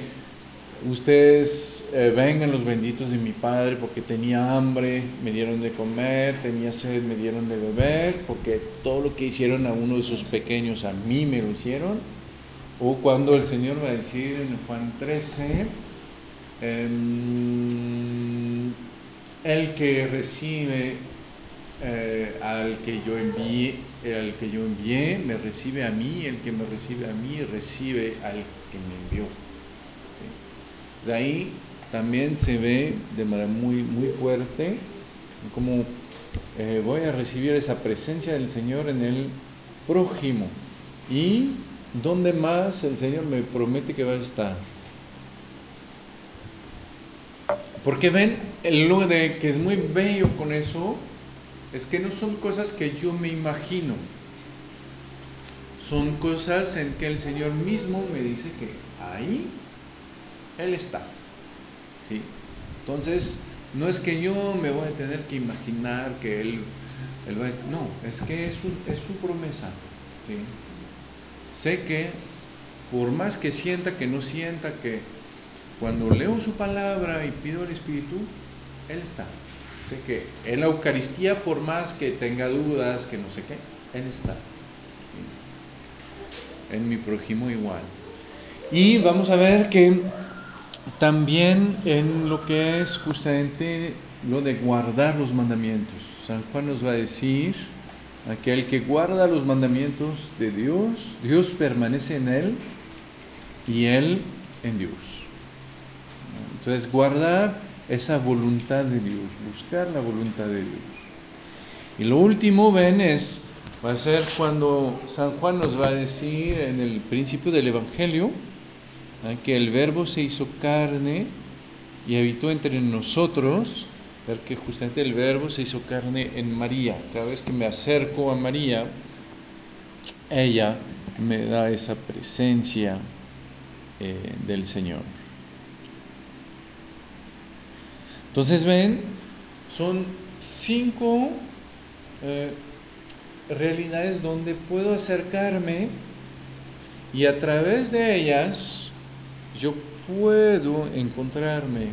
Speaker 1: ustedes eh, vengan los benditos de mi Padre porque tenía hambre, me dieron de comer, tenía sed, me dieron de beber, porque todo lo que hicieron a uno de sus pequeños, a mí me lo hicieron. O cuando el Señor va a decir en Juan 13, em, el que recibe eh, al que yo envié, al que yo envié, me recibe a mí, el que me recibe a mí, recibe al que me envió. De ahí también se ve de manera muy, muy fuerte como eh, voy a recibir esa presencia del Señor en el prójimo. ¿Y dónde más el Señor me promete que va a estar? Porque ven, lo de que es muy bello con eso es que no son cosas que yo me imagino, son cosas en que el Señor mismo me dice que ahí Él está. ¿sí? Entonces, no es que yo me voy a tener que imaginar que Él Él va a no, es que es su, es su promesa. ¿sí? Sé que por más que sienta, que no sienta, que cuando leo su palabra y pido el Espíritu, Él está. Sé que en la Eucaristía, por más que tenga dudas, que no sé qué, Él está. En mi prójimo igual. Y vamos a ver que también en lo que es justamente lo de guardar los mandamientos. San Juan nos va a decir, aquel que guarda los mandamientos de Dios, Dios permanece en él y él en Dios. Entonces guardar esa voluntad de Dios, buscar la voluntad de Dios. Y lo último, ven, es, va a ser cuando San Juan nos va a decir en el principio del Evangelio, que el verbo se hizo carne y habitó entre nosotros, ver que justamente el verbo se hizo carne en María. Cada vez que me acerco a María, ella me da esa presencia eh, del Señor. Entonces ven, son cinco eh, realidades donde puedo acercarme y a través de ellas yo puedo encontrarme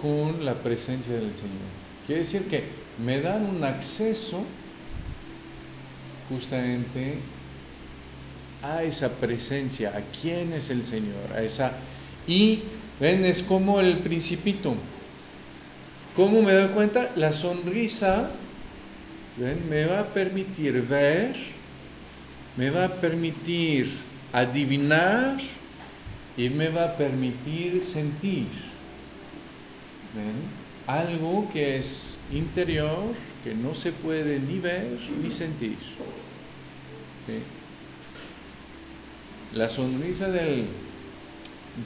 Speaker 1: con la presencia del Señor. Quiere decir que me dan un acceso justamente a esa presencia, a quién es el Señor, a esa y ven es como el principito. ¿Cómo me doy cuenta? La sonrisa ¿ven? me va a permitir ver, me va a permitir adivinar y me va a permitir sentir algo que es interior, que no se puede ni ver ni sentir. La sonrisa del,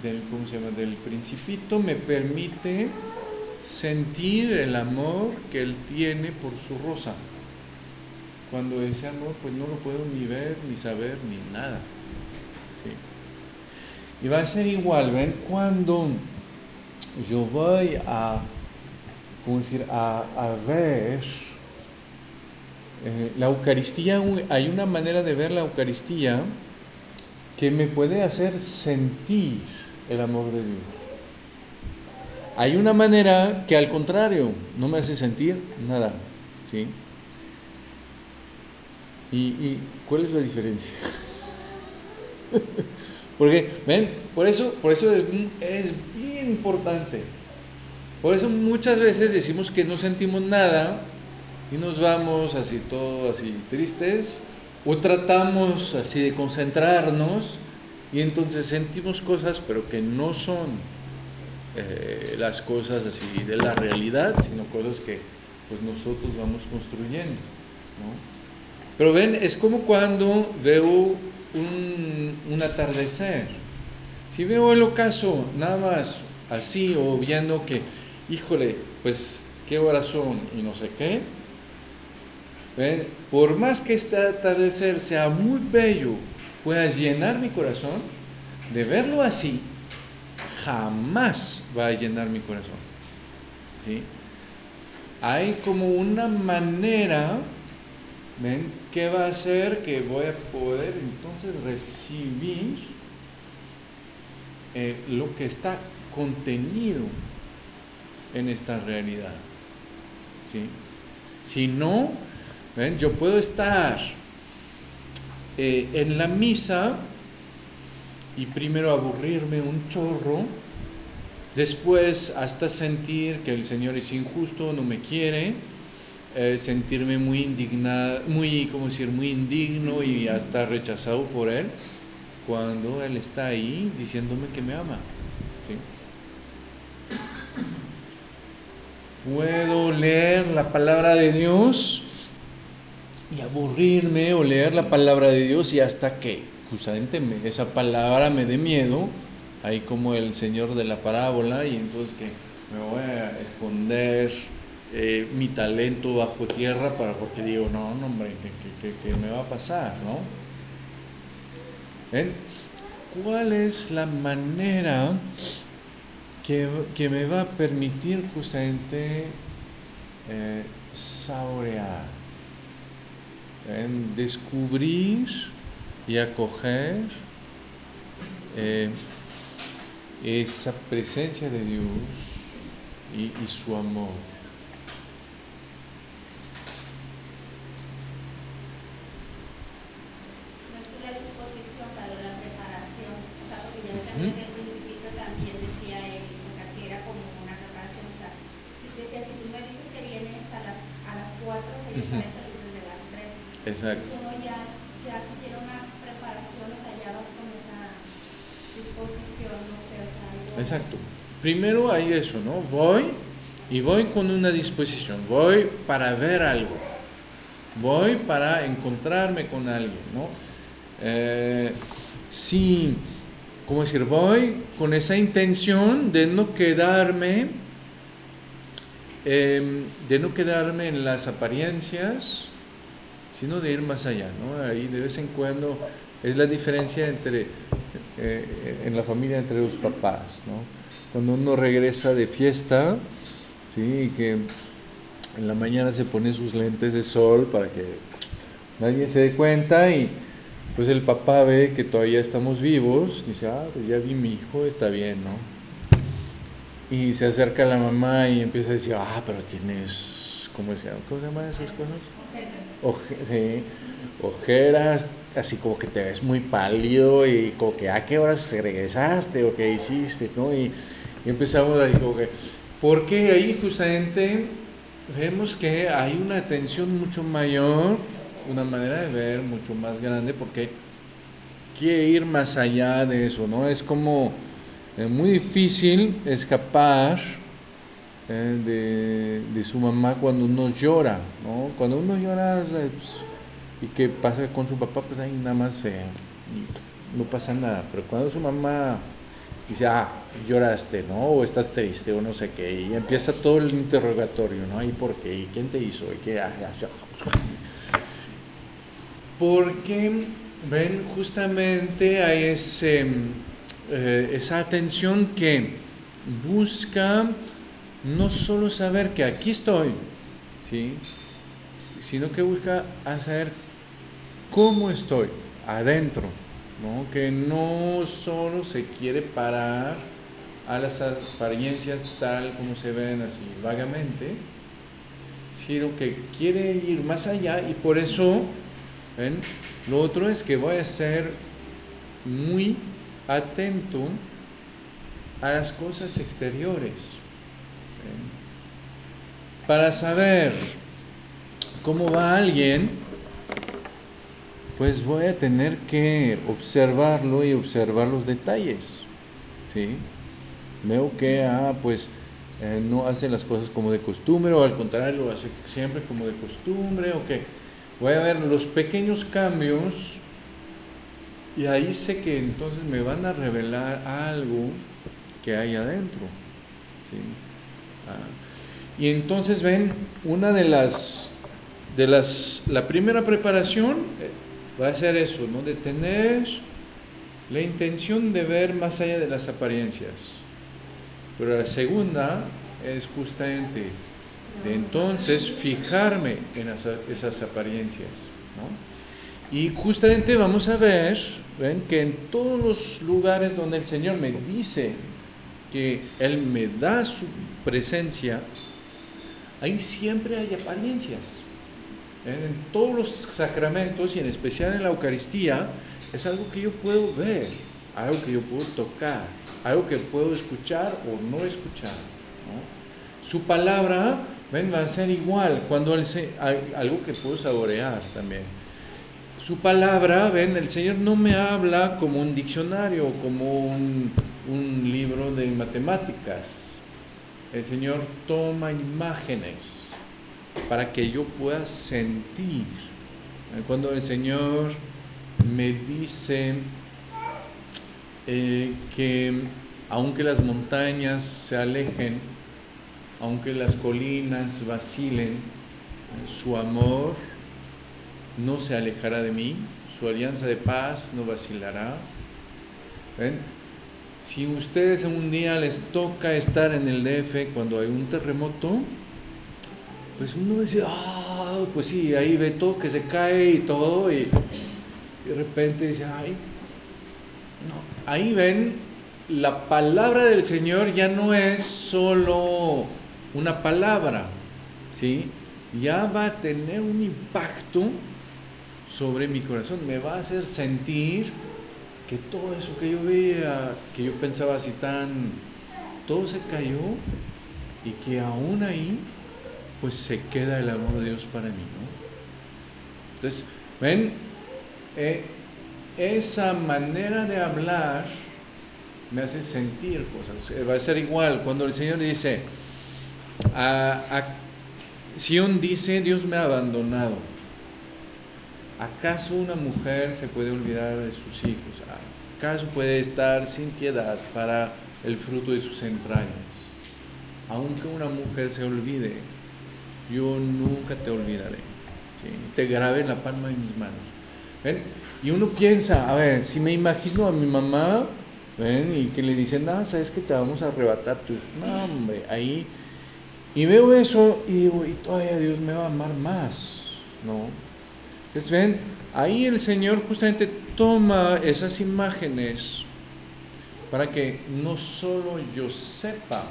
Speaker 1: del, ¿cómo se llama? del principito me permite sentir el amor que él tiene por su rosa. Cuando ese amor pues no lo puedo ni ver, ni saber, ni nada. Y va a ser igual, ¿ven? Cuando yo voy a, ¿cómo decir? A, a ver eh, la Eucaristía, hay una manera de ver la Eucaristía que me puede hacer sentir el amor de Dios. Hay una manera que al contrario no me hace sentir nada, ¿sí? ¿Y, y cuál es la diferencia? Porque, ven, por eso, por eso es, es bien importante. Por eso muchas veces decimos que no sentimos nada y nos vamos así todo así tristes o tratamos así de concentrarnos y entonces sentimos cosas pero que no son eh, las cosas así de la realidad, sino cosas que pues nosotros vamos construyendo. Pero ven, es como cuando veo un, un atardecer. Si veo el ocaso nada más así o viendo que, híjole, pues qué horas son y no sé qué, ¿ven? por más que este atardecer sea muy bello, pueda llenar mi corazón, de verlo así, jamás va a llenar mi corazón. ¿sí? Hay como una manera, ¿ven? que va a hacer que voy a poder entonces recibir eh, lo que está contenido en esta realidad. ¿sí? Si no, ¿ven? yo puedo estar eh, en la misa y primero aburrirme un chorro, después hasta sentir que el Señor es injusto, no me quiere, eh, sentirme muy indignado, muy, ¿cómo decir?, muy indigno y hasta rechazado por Él, cuando Él está ahí diciéndome que me ama. Puedo leer la palabra de Dios y aburrirme o leer la palabra de Dios y hasta que justamente me, esa palabra me dé miedo, ahí como el Señor de la parábola, y entonces que me voy a esconder eh, mi talento bajo tierra para porque digo, no, no hombre, ¿qué, qué, qué me va a pasar? ¿no? ¿Ven? ¿Cuál es la manera que, que me va a permitir justamente eh, saborear, descubrir y acoger eh, esa presencia de Dios y su amor.
Speaker 3: No es que la disposición para la preparación, o sea, porque ya
Speaker 1: Ujú.
Speaker 3: también en el principito también decía él, o sea, que era como una preparación, o sea, si, decía, si tú me dices que vienes a las, a las 4, sería
Speaker 1: Ujú.
Speaker 3: para salir desde las 3.
Speaker 1: Exacto.
Speaker 3: Entonces uno ya, ya si tiene una preparación, o sea, ya vas con esa disposición, no sé, o sea, algo...
Speaker 1: Exacto. Eso, ¿no? Voy y voy con una disposición, voy para ver algo, voy para encontrarme con alguien, ¿no? Eh, sí, ¿cómo decir? Voy con esa intención de no quedarme, eh, de no quedarme en las apariencias, sino de ir más allá, ¿no? Ahí de vez en cuando es la diferencia entre eh, en la familia entre los papás, ¿no? Cuando uno regresa de fiesta, sí, y que en la mañana se pone sus lentes de sol para que nadie se dé cuenta y pues el papá ve que todavía estamos vivos, dice, ah, pues ya vi mi hijo, está bien, ¿no? Y se acerca a la mamá y empieza a decir, ah, pero tienes, ¿cómo se llama? ¿Cómo se llaman esas cosas? Oje- sí, ojeras, así como que te ves muy pálido y como que a qué horas regresaste o qué hiciste, ¿no? Y, empezamos ahí como que, porque ahí justamente vemos que hay una atención mucho mayor, una manera de ver mucho más grande, porque quiere ir más allá de eso, ¿no? Es como eh, muy difícil escapar eh, de, de su mamá cuando uno llora, ¿no? Cuando uno llora pues, y que pasa con su papá, pues ahí nada más eh, no pasa nada, pero cuando su mamá dice, ah, lloraste, ¿no? O estás triste, o no sé qué, y empieza todo el interrogatorio, ¿no? ¿Y por qué? ¿Y quién te hizo? ¿Y qué? Ah. Porque, ven, justamente hay ese, eh, esa atención que busca no solo saber que aquí estoy, ¿sí? sino que busca saber cómo estoy adentro, ¿no? que no solo se quiere parar a las apariencias tal como se ven así vagamente, sino que quiere ir más allá y por eso, lo otro es que voy a ser muy atento a las cosas exteriores, para saber cómo va alguien, pues voy a tener que observarlo y observar los detalles, ¿sí? Veo que, ah, pues eh, no hace las cosas como de costumbre o al contrario lo hace siempre como de costumbre o que voy a ver los pequeños cambios y ahí sé que entonces me van a revelar algo que hay adentro, ¿sí? Ah, y entonces ven, una de las, de las, la primera preparación eh, va a ser eso, ¿no? De tener la intención de ver más allá de las apariencias. Pero la segunda es justamente de entonces fijarme en esa- esas apariencias. Y justamente vamos a ver, ven, que en todos los lugares donde el Señor me dice que Él me da su presencia, ahí siempre hay apariencias. En todos los sacramentos y en especial en la Eucaristía es algo que yo puedo ver, algo que yo puedo tocar, algo que puedo escuchar o no escuchar. ¿no? Su palabra ven, va a ser igual cuando hay algo que puedo saborear también. Su palabra, ven, el Señor no me habla como un diccionario, como un, un libro de matemáticas. El Señor toma imágenes para que yo pueda sentir. Cuando el Señor me dice eh, que aunque las montañas se alejen, aunque las colinas vacilen, su amor no se alejará de mí, su alianza de paz no vacilará. ¿Ven? Si ustedes un día les toca estar en el DF cuando hay un terremoto, pues uno dice, ah, pues sí, ahí ve todo que se cae y todo, y de repente dice, ay, no, ahí ven, la palabra del Señor ya no es solo una palabra, ¿sí? Ya va a tener un impacto sobre mi corazón, me va a hacer sentir que todo eso que yo veía, que yo pensaba así tan, todo se cayó y que aún ahí pues se queda el amor de Dios para mí, ¿no? Entonces, ven, eh, esa manera de hablar me hace sentir cosas. Eh, va a ser igual cuando el Señor dice, a, a dice, Dios me ha abandonado. ¿Acaso una mujer se puede olvidar de sus hijos? ¿Acaso puede estar sin piedad para el fruto de sus entrañas? Aunque una mujer se olvide, yo nunca te olvidaré. Te grabé en la palma de mis manos. ¿Ven? Y uno piensa, a ver, si me imagino a mi mamá, ¿ven? Y que le dicen, no, sabes que te vamos a arrebatar tu... No, hombre, ahí... Y veo eso y digo, y todavía Dios me va a amar más, ¿no? Entonces, ven, ahí el Señor justamente toma esas imágenes para que no solo yo sepa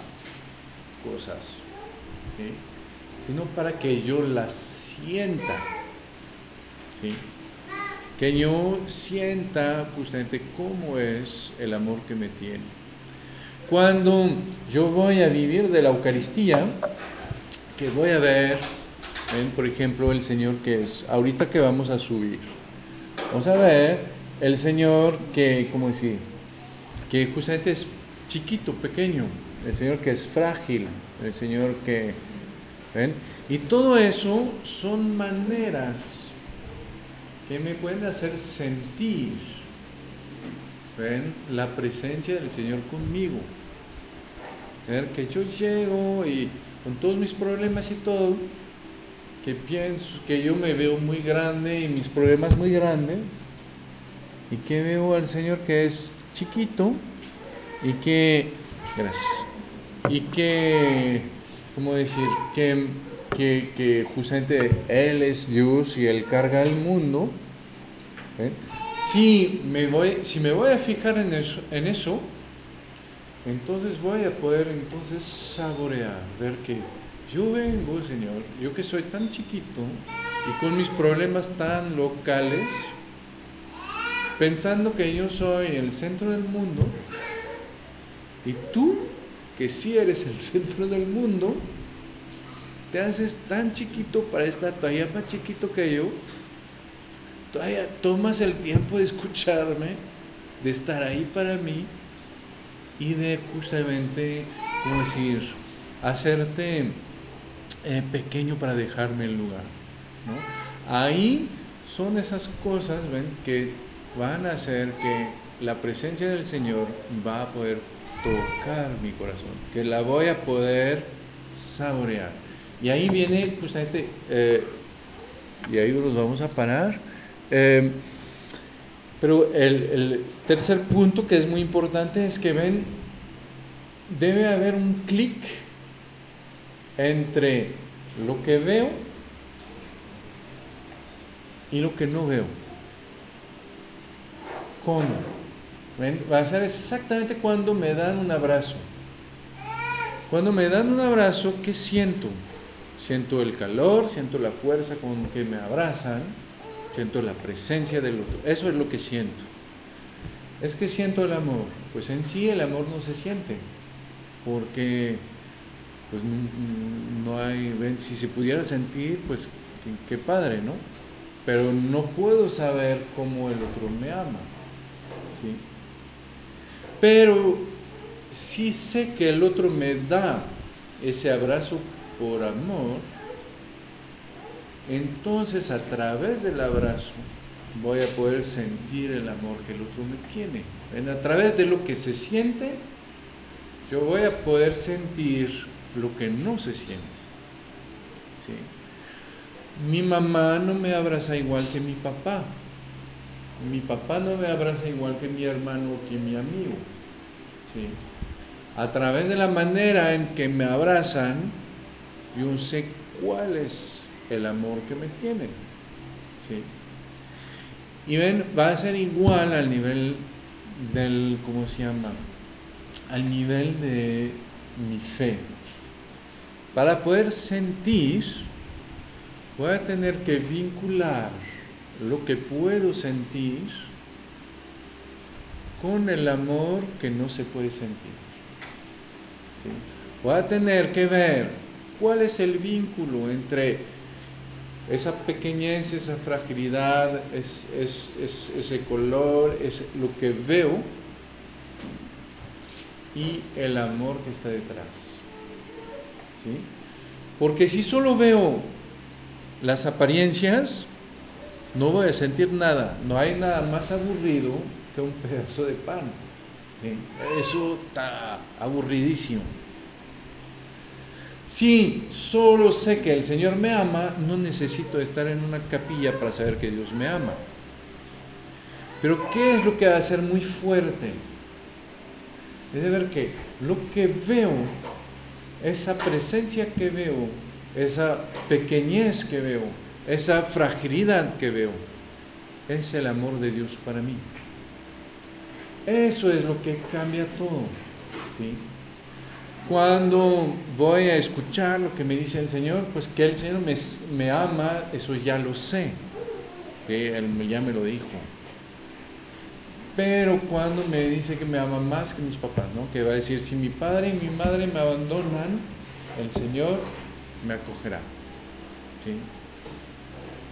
Speaker 1: cosas, ¿sí? Sino para que yo las sienta. ¿sí? Que yo sienta justamente cómo es el amor que me tiene. Cuando yo voy a vivir de la Eucaristía, que voy a ver, ven, por ejemplo, el Señor que es, ahorita que vamos a subir, vamos a ver el Señor que, ¿cómo decir? Que justamente es chiquito, pequeño, el Señor que es frágil, el Señor que Y todo eso son maneras que me pueden hacer sentir la presencia del Señor conmigo. ¿Ven? Que yo llego y con todos mis problemas y todo, que pienso que yo me veo muy grande y mis problemas muy grandes, y que veo al Señor que es chiquito y que, gracias, y que ¿cómo decir? Que, justamente Él es Dios y Él carga el mundo. ¿eh? Si, me voy, si me voy a fijar en eso, en eso, entonces voy a poder entonces saborear, ver que yo vengo, Señor, yo que soy tan chiquito y con mis problemas tan locales, pensando que yo soy el centro del mundo, y tú que si eres el centro del mundo, te haces tan chiquito para estar todavía más chiquito que yo, todavía tomas el tiempo de escucharme, de estar ahí para mí y de justamente, ¿cómo decir?, hacerte eh, pequeño para dejarme el lugar. Ahí son esas cosas, ¿ven?, que van a hacer que la presencia del Señor va a poder tocar mi corazón, que la voy a poder saborear. Y ahí viene justamente, eh, y ahí nos vamos a parar. Eh, pero el, el, tercer punto que es muy importante es que ven, debe haber un clic entre lo que veo y lo que no veo. ¿Cómo? Va a ser exactamente cuando me dan un abrazo. Cuando me dan un abrazo, ¿qué siento? Siento el calor, siento la fuerza con que me abrazan, siento la presencia del otro. Eso es lo que siento. Es que siento el amor. Pues en sí el amor no se siente, porque pues no, hay, ven, si se pudiera sentir, pues qué padre, ¿no? Pero no puedo saber cómo el otro me ama. ¿sí? Pero si sé que el otro me da ese abrazo por amor, entonces a través del abrazo voy a poder sentir el amor que el otro me tiene. A través de lo que se siente, yo voy a poder sentir lo que no se siente. ¿Sí? Mi mamá no me abraza igual que mi papá. Mi papá no me abraza igual que mi hermano o que mi amigo. ¿sí? A través de la manera en que me abrazan, yo sé cuál es el amor que me tiene. ¿sí? Y ven, va a ser igual al nivel del, ¿cómo se llama? Al nivel de mi fe. Para poder sentir, voy a tener que vincular lo que puedo sentir con el amor que no se puede sentir. Voy a tener que ver cuál es el vínculo entre esa pequeñez, esa fragilidad, es, ese color, lo que veo y el amor que está detrás. ¿sí? Porque si solo veo las apariencias, no voy a sentir nada. No hay nada más aburrido que un pedazo de pan. Eso está aburridísimo. Si solo sé que el Señor me ama, no necesito estar en una capilla para saber que Dios me ama. Pero ¿qué es lo que va a ser muy fuerte? Es de ver que lo que veo, esa presencia que veo, esa pequeñez que veo, esa fragilidad que veo, es el amor de Dios para mí. Eso es lo que cambia todo. Cuando voy a escuchar lo que me dice el Señor, pues que el Señor me, ama, eso ya lo sé, que Él ya me lo dijo. Pero cuando me dice que me ama más que mis papás, ¿no? Que va a decir, si mi padre y mi madre me abandonan, el Señor me acogerá. ¿Sí?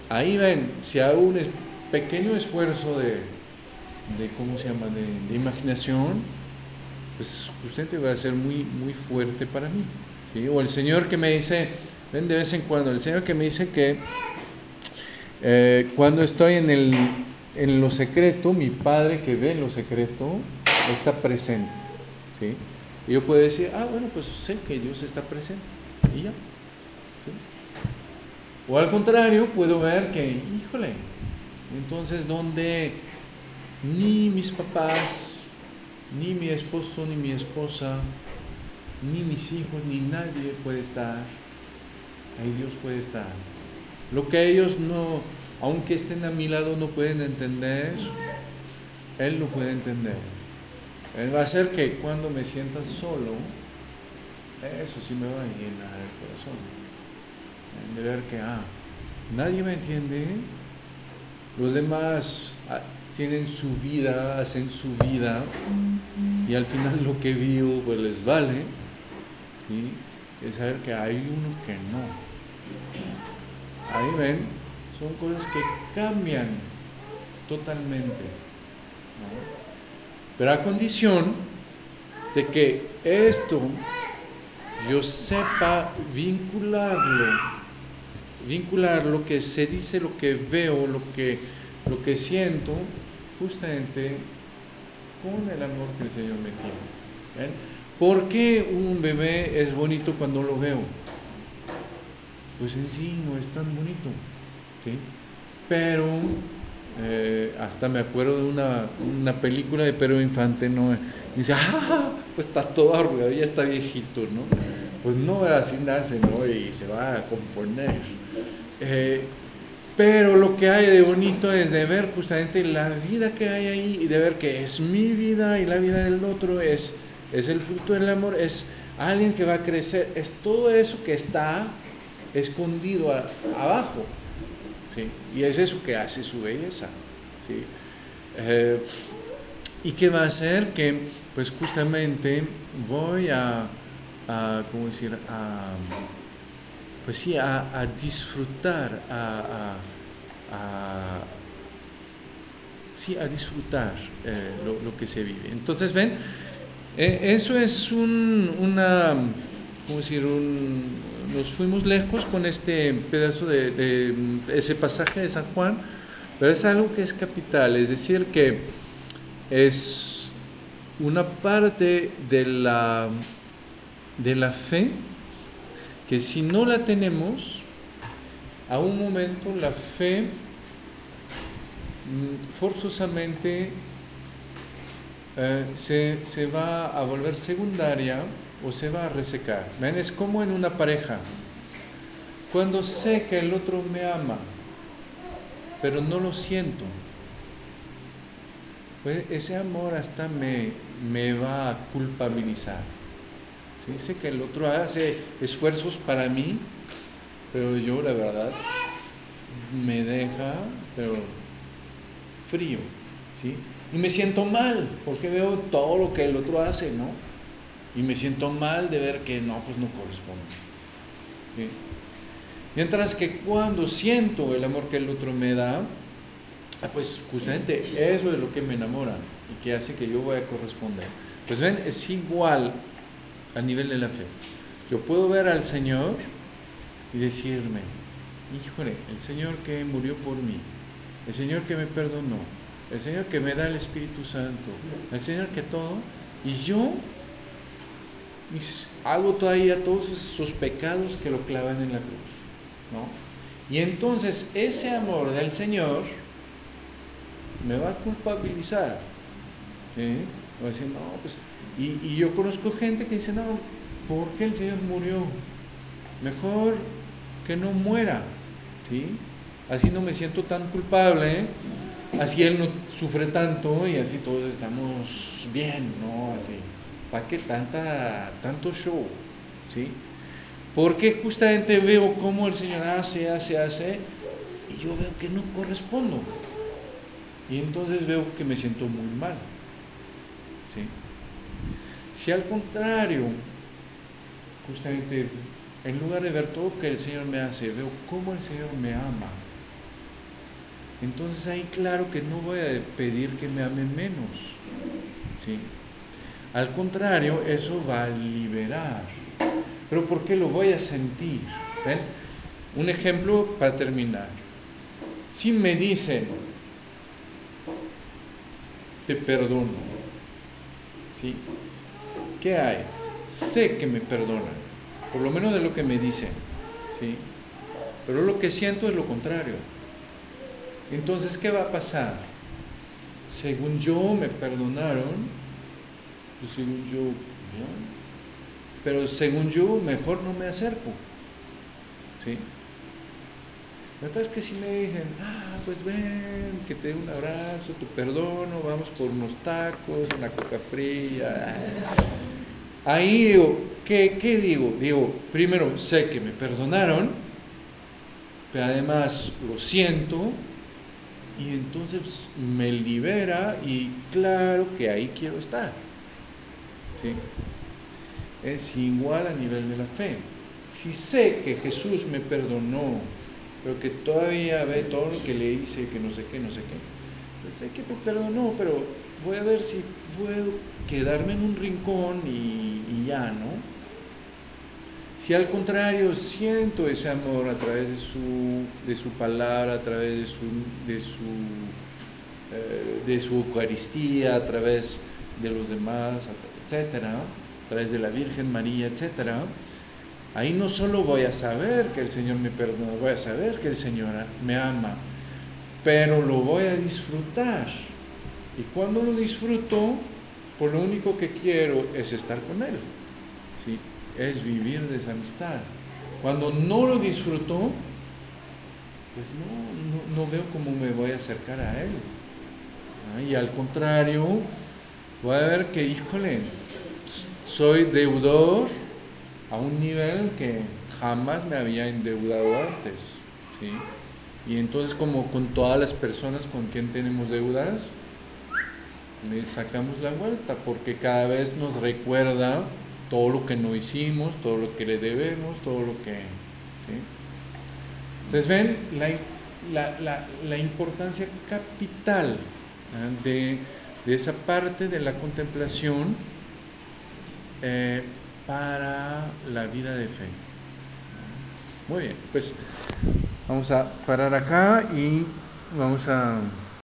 Speaker 1: Ahí ven, si hago un pequeño esfuerzo de, de ¿cómo se llama?, de, imaginación, pues justamente va a ser muy, muy fuerte para mí. O el Señor que me dice, ven de vez en cuando, el Señor que me dice que eh, cuando estoy en, el, en lo secreto, mi Padre que ve en lo secreto está presente. ¿sí? Y yo puedo decir, ah, bueno, pues sé que Dios está presente. Y ya. O al contrario, puedo ver que, híjole, entonces donde ni mis papás, ni mi esposo, ni mi esposa, ni mis hijos, ni nadie puede estar, ahí Dios puede estar. Lo que ellos no, aunque estén a mi lado, no pueden entender, Él lo puede entender. Él va a hacer que cuando me sienta solo, eso sí me va a llenar el corazón de ver que, ah, nadie me entiende, los demás ah, tienen su vida, hacen su vida, y al final lo que vivo pues les vale, ¿sí? es saber que hay uno que no. Ahí ven, son cosas que cambian totalmente. Pero a condición de que esto yo sepa vincularlo vincular lo que se dice, lo que veo, lo que, lo que siento, justamente con el amor que el Señor me tiene. ¿Por qué un bebé es bonito cuando lo veo? Pues en sí no es tan bonito, ¿sí? Pero eh, hasta me acuerdo de una, una, película de Pedro Infante, ¿no? Dice, ah, pues está todo arrugado, ya está viejito, ¿no? Pues no, así nace, ¿no? Y se va a componer. Eh, pero lo que hay de bonito es de ver justamente la vida que hay ahí y de ver que es mi vida y la vida del otro, es, es el fruto del amor, es alguien que va a crecer, es todo eso que está escondido abajo. Y es eso que hace su belleza. Eh, y que va a hacer que, pues justamente voy a, a ¿cómo decir?, a pues sí, a, disfrutar, a, sí, a disfrutar eh, lo, que se vive. Entonces, ven, eh, eso es un, una, ¿cómo decir? Un, nos fuimos lejos con este pedazo de, de, ese pasaje de San Juan, pero es algo que es capital, es decir, que es una parte de la, de la fe que si no la tenemos, a un momento la fe mm, forzosamente eh, se, va a volver secundaria o se va a resecar. Es como en una pareja. Cuando sé que el otro me ama, pero no lo siento, pues ese amor hasta me, me va a culpabilizar. Dice que el otro hace esfuerzos para mí, pero yo la verdad me deja, pero frío, ¿sí? Y me siento mal, porque veo todo lo que el otro hace, ¿no? Y me siento mal de ver que no, pues no corresponde. Mientras que cuando siento el amor que el otro me da, ah, pues justamente eso es lo que me enamora y que hace que yo vaya a corresponder. Pues ven, es igual a nivel de la fe. Yo puedo ver al Señor y decirme, híjole, el Señor que murió por mí, el Señor que me perdonó, el Señor que me da el Espíritu Santo, el Señor que todo, y yo hago todavía todos esos pecados que lo clavan en la cruz, ¿no? Y entonces ese amor del Señor me va a culpabilizar, ¿sí? Decir, no, pues y, yo conozco gente que dice, no, ¿por qué el Señor murió? Mejor que no muera, ¿sí? Así no me siento tan culpable, así Él no sufre tanto y así todos estamos bien, ¿no? Así, ¿para qué tanta, tanto show? ¿Sí? Porque justamente veo cómo el Señor hace, hace, hace, y yo veo que no correspondo. Y entonces veo que me siento muy mal. Si al contrario, justamente en lugar de ver todo que el Señor me hace, veo cómo el Señor me ama, entonces ahí claro que no voy a pedir que me ame menos. ¿sí? Al contrario, eso va a liberar. Pero ¿por qué lo voy a sentir? Un ejemplo para terminar. Si me dicen, te perdono, ¿sí? ¿Qué hay? Sé que me perdonan, por lo menos de lo que me dicen, ¿sí? Pero lo que siento es lo contrario. Entonces, ¿qué va a pasar? Según yo me perdonaron, pues según yo, pero según yo mejor no me acerco, ¿sí? La verdad es que si me dicen, ah, pues ven, que te dé un abrazo, te perdono, vamos por unos tacos, una coca fría. Ahí digo, ¿qué, ¿qué digo? Digo, primero, sé que me perdonaron, pero además lo siento, y entonces me libera y claro que ahí quiero estar. ¿Sí? Es igual a nivel de la fe. Si sé que Jesús me perdonó, pero que todavía ve todo lo que le hice, que no sé qué, no sé qué. Pues sé que me perdonó, pero voy a ver si puedo quedarme en un rincón y, ya, ¿no? Si al contrario siento ese amor a través de su, de su palabra, a través de su, de su, eh, de su Eucaristía, a través de los demás, etcétera, a través de la Virgen María, etcétera, Ahí no solo voy a saber que el Señor me perdona, voy a saber que el Señor me ama, pero lo voy a disfrutar. Y cuando lo disfruto, pues lo único que quiero es estar con Él. ¿sí? Es vivir de esa amistad. Cuando no lo disfruto, pues no, no, veo cómo me voy a acercar a Él. Y al contrario, voy a ver que, híjole, soy deudor a un nivel que jamás me había endeudado antes. ¿sí? Y entonces como con todas las personas con quien tenemos deudas, le sacamos la vuelta porque cada vez nos recuerda todo lo que no hicimos, todo lo que le debemos, todo lo que... Entonces ven la, la, la, importancia capital de, de, esa parte de la contemplación. Eh, para la vida de fe. Muy bien, pues vamos a parar acá y vamos a